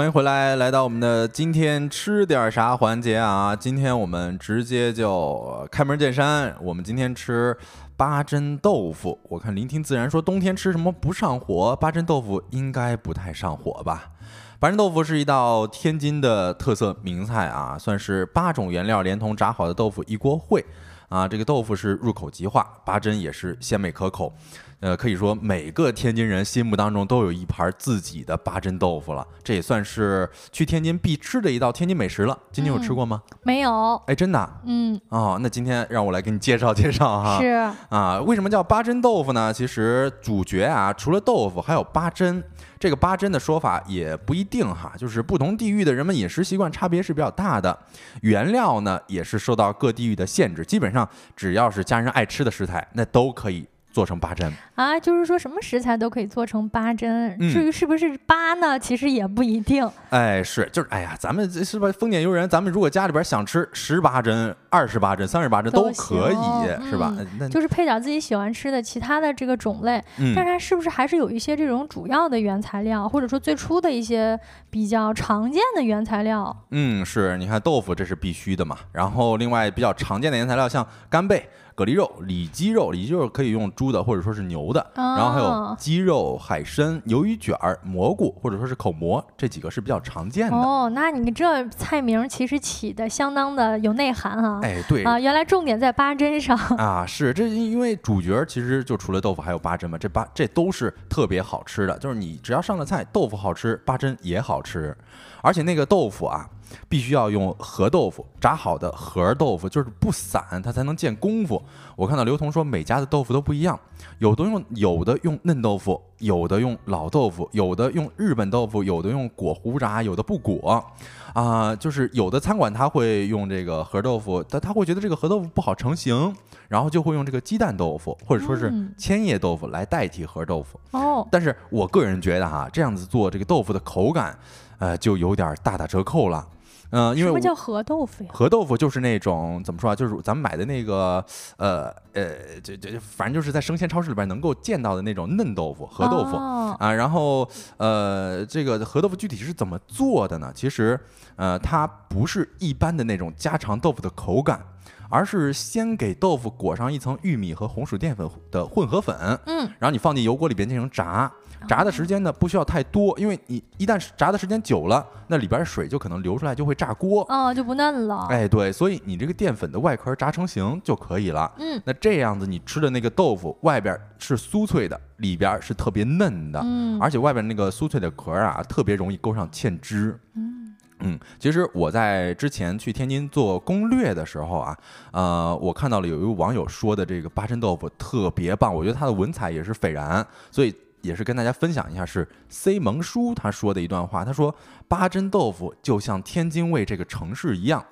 欢迎回来，来到我们的今天吃点啥环节啊？今天我们直接就开门见山，我们今天吃八珍豆腐。我看聆听自然说冬天吃什么不上火，八珍豆腐应该不太上火吧？八珍豆腐是一道天津的特色名菜啊，算是八种原料连同炸好的豆腐一锅烩啊。这个豆腐是入口即化，八珍也是鲜美可口。呃，可以说每个天津人心目当中都有一盘自己的八珍豆腐了，这也算是去天津必吃的一道天津美食了。今天有吃过吗？没有。哎，真的？嗯。哦，那今天让我来给你介绍 介绍哈。是。啊，为什么叫八珍豆腐呢？其实主角啊，除了豆腐，还有八珍。这个八珍的说法也不一定哈，就是不同地域的人们饮食习惯差别是比较大的，原料呢也是受到各地域的限制。基本上只要是家人爱吃的食材，那都可以。做成八珍啊，就是说什么食材都可以做成八珍。至于是不是八呢，其实也不一定。哎，是，就是，哎呀，咱们是不是？丰俭由人，咱们如果家里边想吃十八珍、二十八珍、三十八珍都可以，是吧？那就是配点自己喜欢吃的其他的这个种类。但是它是不是还是有一些这种主要的原材料，或者说最初的一些比较常见的原材料？嗯，是，你看豆腐这是必须的嘛。然后另外比较常见的原材料像干贝。蛤蜊肉、里脊肉，里脊肉可以用猪的或者说是牛的，然后还有鸡肉、海参、鱿鱼卷儿、蘑菇或者说是口蘑，这几个是比较常见的。哦，那你这菜名其实起的相当的有内涵啊！哎，对啊，原来重点在八珍上 啊！是，这因为主角其实就除了豆腐还有八珍嘛，这八这都是特别好吃的，就是你只要上了菜，豆腐好吃，八珍也好吃，而且那个豆腐啊。必须要用核豆腐炸好的核豆腐，就是不散，它才能见功夫。我看到刘同说每家的豆腐都不一样，有的用有的用嫩豆腐，有的用老豆腐，有的用日本豆腐，有的用裹糊炸，有的不裹。啊，就是有的餐馆他会用这个核豆腐，但他会觉得这个核豆腐不好成型，然后就会用这个鸡蛋豆腐或者说是千叶豆腐来代替核豆腐。哦，但是我个人觉得哈，这样子做这个豆腐的口感，呃，就有点大打折扣了。嗯，因为什么叫河豆腐呀？河豆腐就是那种怎么说啊？就是咱们买的那个，呃呃，就就反正就是在生鲜超市里边能够见到的那种嫩豆腐，河豆腐啊。然后呃，这个河豆腐具体是怎么做的呢？其实呃，它不是一般的那种家常豆腐的口感，而是先给豆腐裹上一层玉米和红薯淀粉的混合粉，嗯，然后你放进油锅里边进行炸。炸的时间呢不需要太多，因为你一旦炸的时间久了，那里边水就可能流出来，就会炸锅，哦，就不嫩了。哎，对，所以你这个淀粉的外壳炸成型就可以了。嗯，那这样子你吃的那个豆腐外边是酥脆的，里边是特别嫩的，嗯，而且外边那个酥脆的壳啊，特别容易勾上芡汁。嗯嗯，其实我在之前去天津做攻略的时候啊，呃，我看到了有一位网友说的这个八珍豆腐特别棒，我觉得它的文采也是斐然，所以。也是跟大家分享一下，是 C 蒙叔他说的一段话。他说：“八珍豆腐就像天津卫这个城市一样，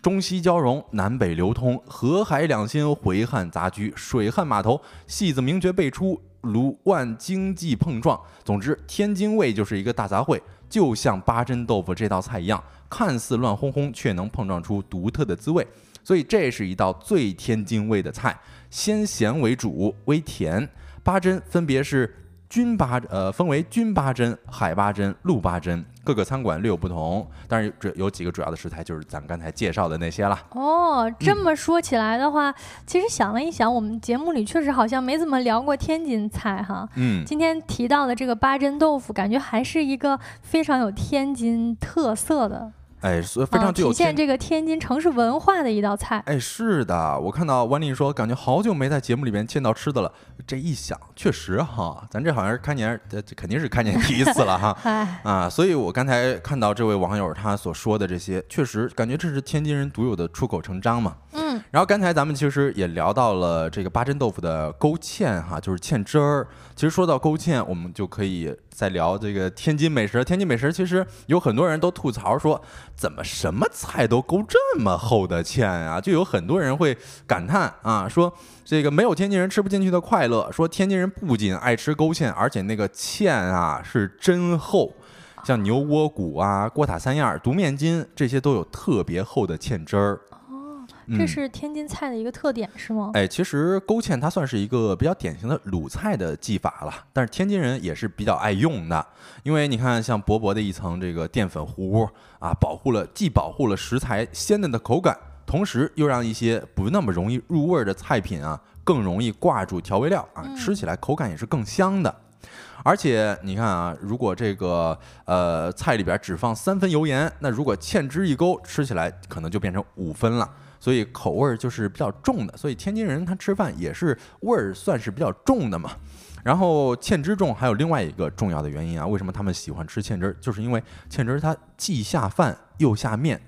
中西交融，南北流通，河海两心，回汉杂居，水旱码头，戏子名角辈出，卢万经济碰撞。总之，天津卫就是一个大杂烩，就像八珍豆腐这道菜一样，看似乱哄哄，却能碰撞出独特的滋味。所以，这是一道最天津味的菜，鲜咸为主，微甜。八珍分别是。”军八呃分为军八珍、海八珍、陆八珍，各个餐馆略有不同。但是这有几个主要的食材，就是咱们刚才介绍的那些了。哦，这么说起来的话，其实想了一想，我们节目里确实好像没怎么聊过天津菜哈。嗯。今天提到的这个八珍豆腐，感觉还是一个非常有天津特色的。哎，所以非常具有体现这个天津城市文化的一道菜。哎，是的，我看到万丽说，感觉好久没在节目里面见到吃的了。这一想，确实哈，咱这好像是开年，这肯定是开年第一次了哈。啊，所以我刚才看到这位网友他所说的这些，确实感觉这是天津人独有的出口成章嘛。嗯。然后刚才咱们其实也聊到了这个八珍豆腐的勾芡哈，就是芡汁儿。其实说到勾芡，我们就可以再聊这个天津美食。天津美食其实有很多人都吐槽说，怎么什么菜都勾这么厚的芡啊？就有很多人会感叹啊，说这个没有天津人吃不进去的快乐。说天津人不仅爱吃勾芡，而且那个芡啊是真厚，像牛窝骨啊、锅塔三样、独面筋这些都有特别厚的芡汁儿。这是天津菜的一个特点，是吗？哎，其实勾芡它算是一个比较典型的鲁菜的技法了，但是天津人也是比较爱用的，因为你看，像薄薄的一层这个淀粉糊啊，保护了既保护了食材鲜嫩的口感，同时又让一些不那么容易入味的菜品啊，更容易挂住调味料啊，吃起来口感也是更香的。而且你看啊，如果这个呃菜里边只放三分油盐，那如果芡汁一勾，吃起来可能就变成五分了。所以口味儿就是比较重的，所以天津人他吃饭也是味儿算是比较重的嘛。然后芡汁重还有另外一个重要的原因啊，为什么他们喜欢吃芡汁儿？就是因为芡汁儿它既下饭又下面。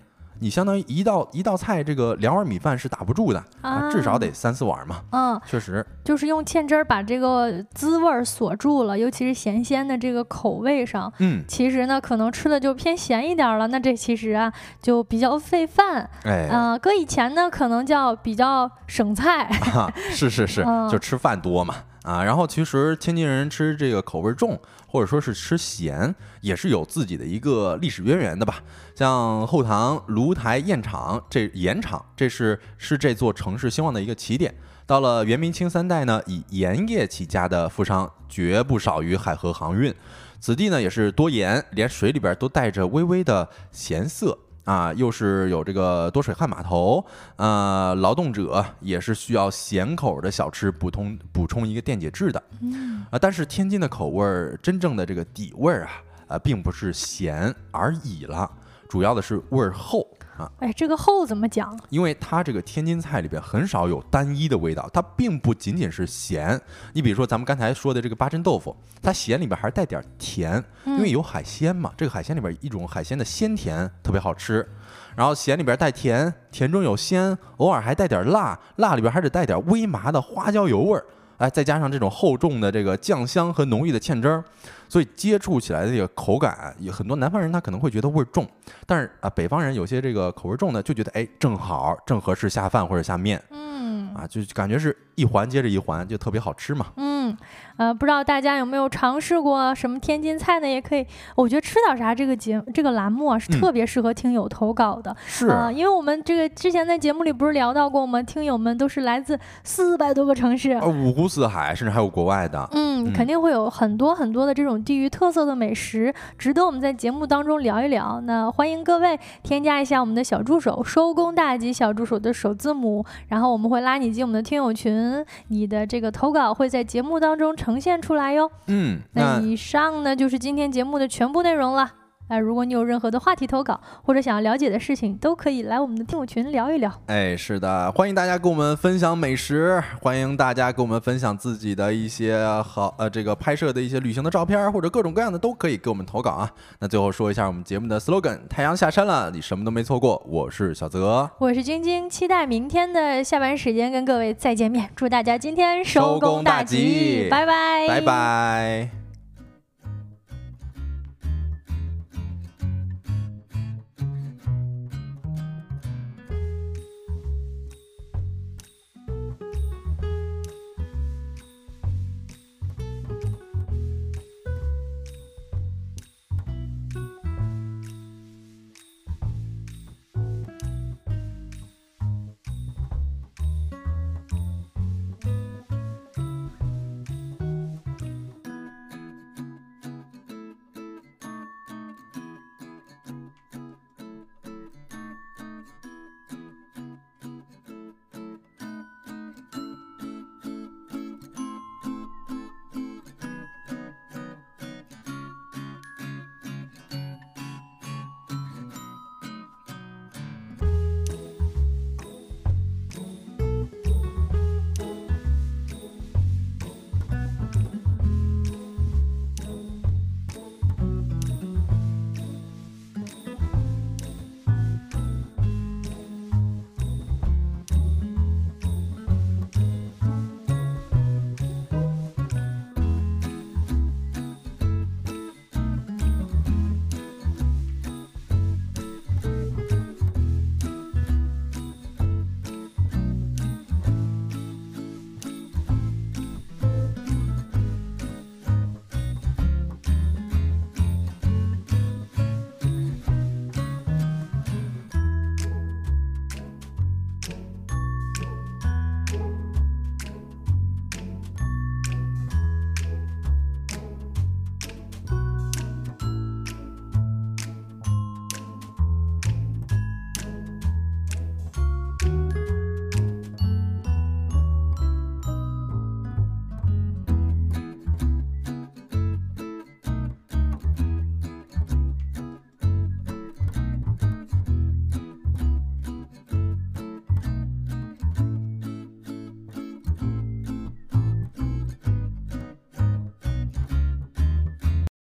你相当于一道一道菜，这个两碗米饭是打不住的啊，至少得三四碗嘛。嗯，确实，就是用芡汁儿把这个滋味锁住了，尤其是咸鲜的这个口味上。嗯，其实呢，可能吃的就偏咸一点了，那这其实啊就比较费饭。哎，啊，搁以前呢，可能叫比较省菜。是是是，就吃饭多嘛。啊，然后其实天津人吃这个口味重，或者说是吃咸，也是有自己的一个历史渊源的吧。像后唐芦台盐场，这盐场这是是这座城市兴旺的一个起点。到了元明清三代呢，以盐业起家的富商绝不少于海河航运，此地呢也是多盐，连水里边都带着微微的咸涩。啊，又是有这个多水旱码头，呃，劳动者也是需要咸口的小吃补充补充一个电解质的，啊，但是天津的口味儿真正的这个底味儿啊，呃，并不是咸而已了，主要的是味儿厚。啊，哎，这个厚怎么讲？因为它这个天津菜里边很少有单一的味道，它并不仅仅是咸。你比如说咱们刚才说的这个八珍豆腐，它咸里边还带点甜，因为有海鲜嘛。这个海鲜里边一种海鲜的鲜甜特别好吃，然后咸里边带甜，甜中有鲜，偶尔还带点辣，辣里边还得带点微麻的花椒油味儿。哎，再加上这种厚重的这个酱香和浓郁的芡汁儿，所以接触起来的这个口感，有很多南方人他可能会觉得味儿重，但是啊，北方人有些这个口味重的就觉得哎，正好正合适下饭或者下面。啊，就感觉是一环接着一环，就特别好吃嘛。嗯，呃，不知道大家有没有尝试过什么天津菜呢？也可以，我觉得吃点啥这个节这个栏目啊，是特别适合听友投稿的。是啊，因为我们这个之前在节目里不是聊到过，我们听友们都是来自四百多个城市，五湖四海，甚至还有国外的。嗯，肯定会有很多很多的这种地域特色的美食，值得我们在节目当中聊一聊。那欢迎各位添加一下我们的小助手“收工大吉”小助手的首字母，然后我们会拉你。进我们的听友群，你的这个投稿会在节目当中呈现出来哟。嗯，那以上呢就是今天节目的全部内容了。哎，如果你有任何的话题投稿，或者想要了解的事情，都可以来我们的听友群聊一聊。哎，是的，欢迎大家跟我们分享美食，欢迎大家跟我们分享自己的一些好呃这个拍摄的一些旅行的照片，或者各种各样的都可以给我们投稿啊。那最后说一下我们节目的 slogan：太阳下山了，你什么都没错过。我是小泽，我是晶晶，期待明天的下班时间跟各位再见面。祝大家今天收工大吉，拜拜，拜拜。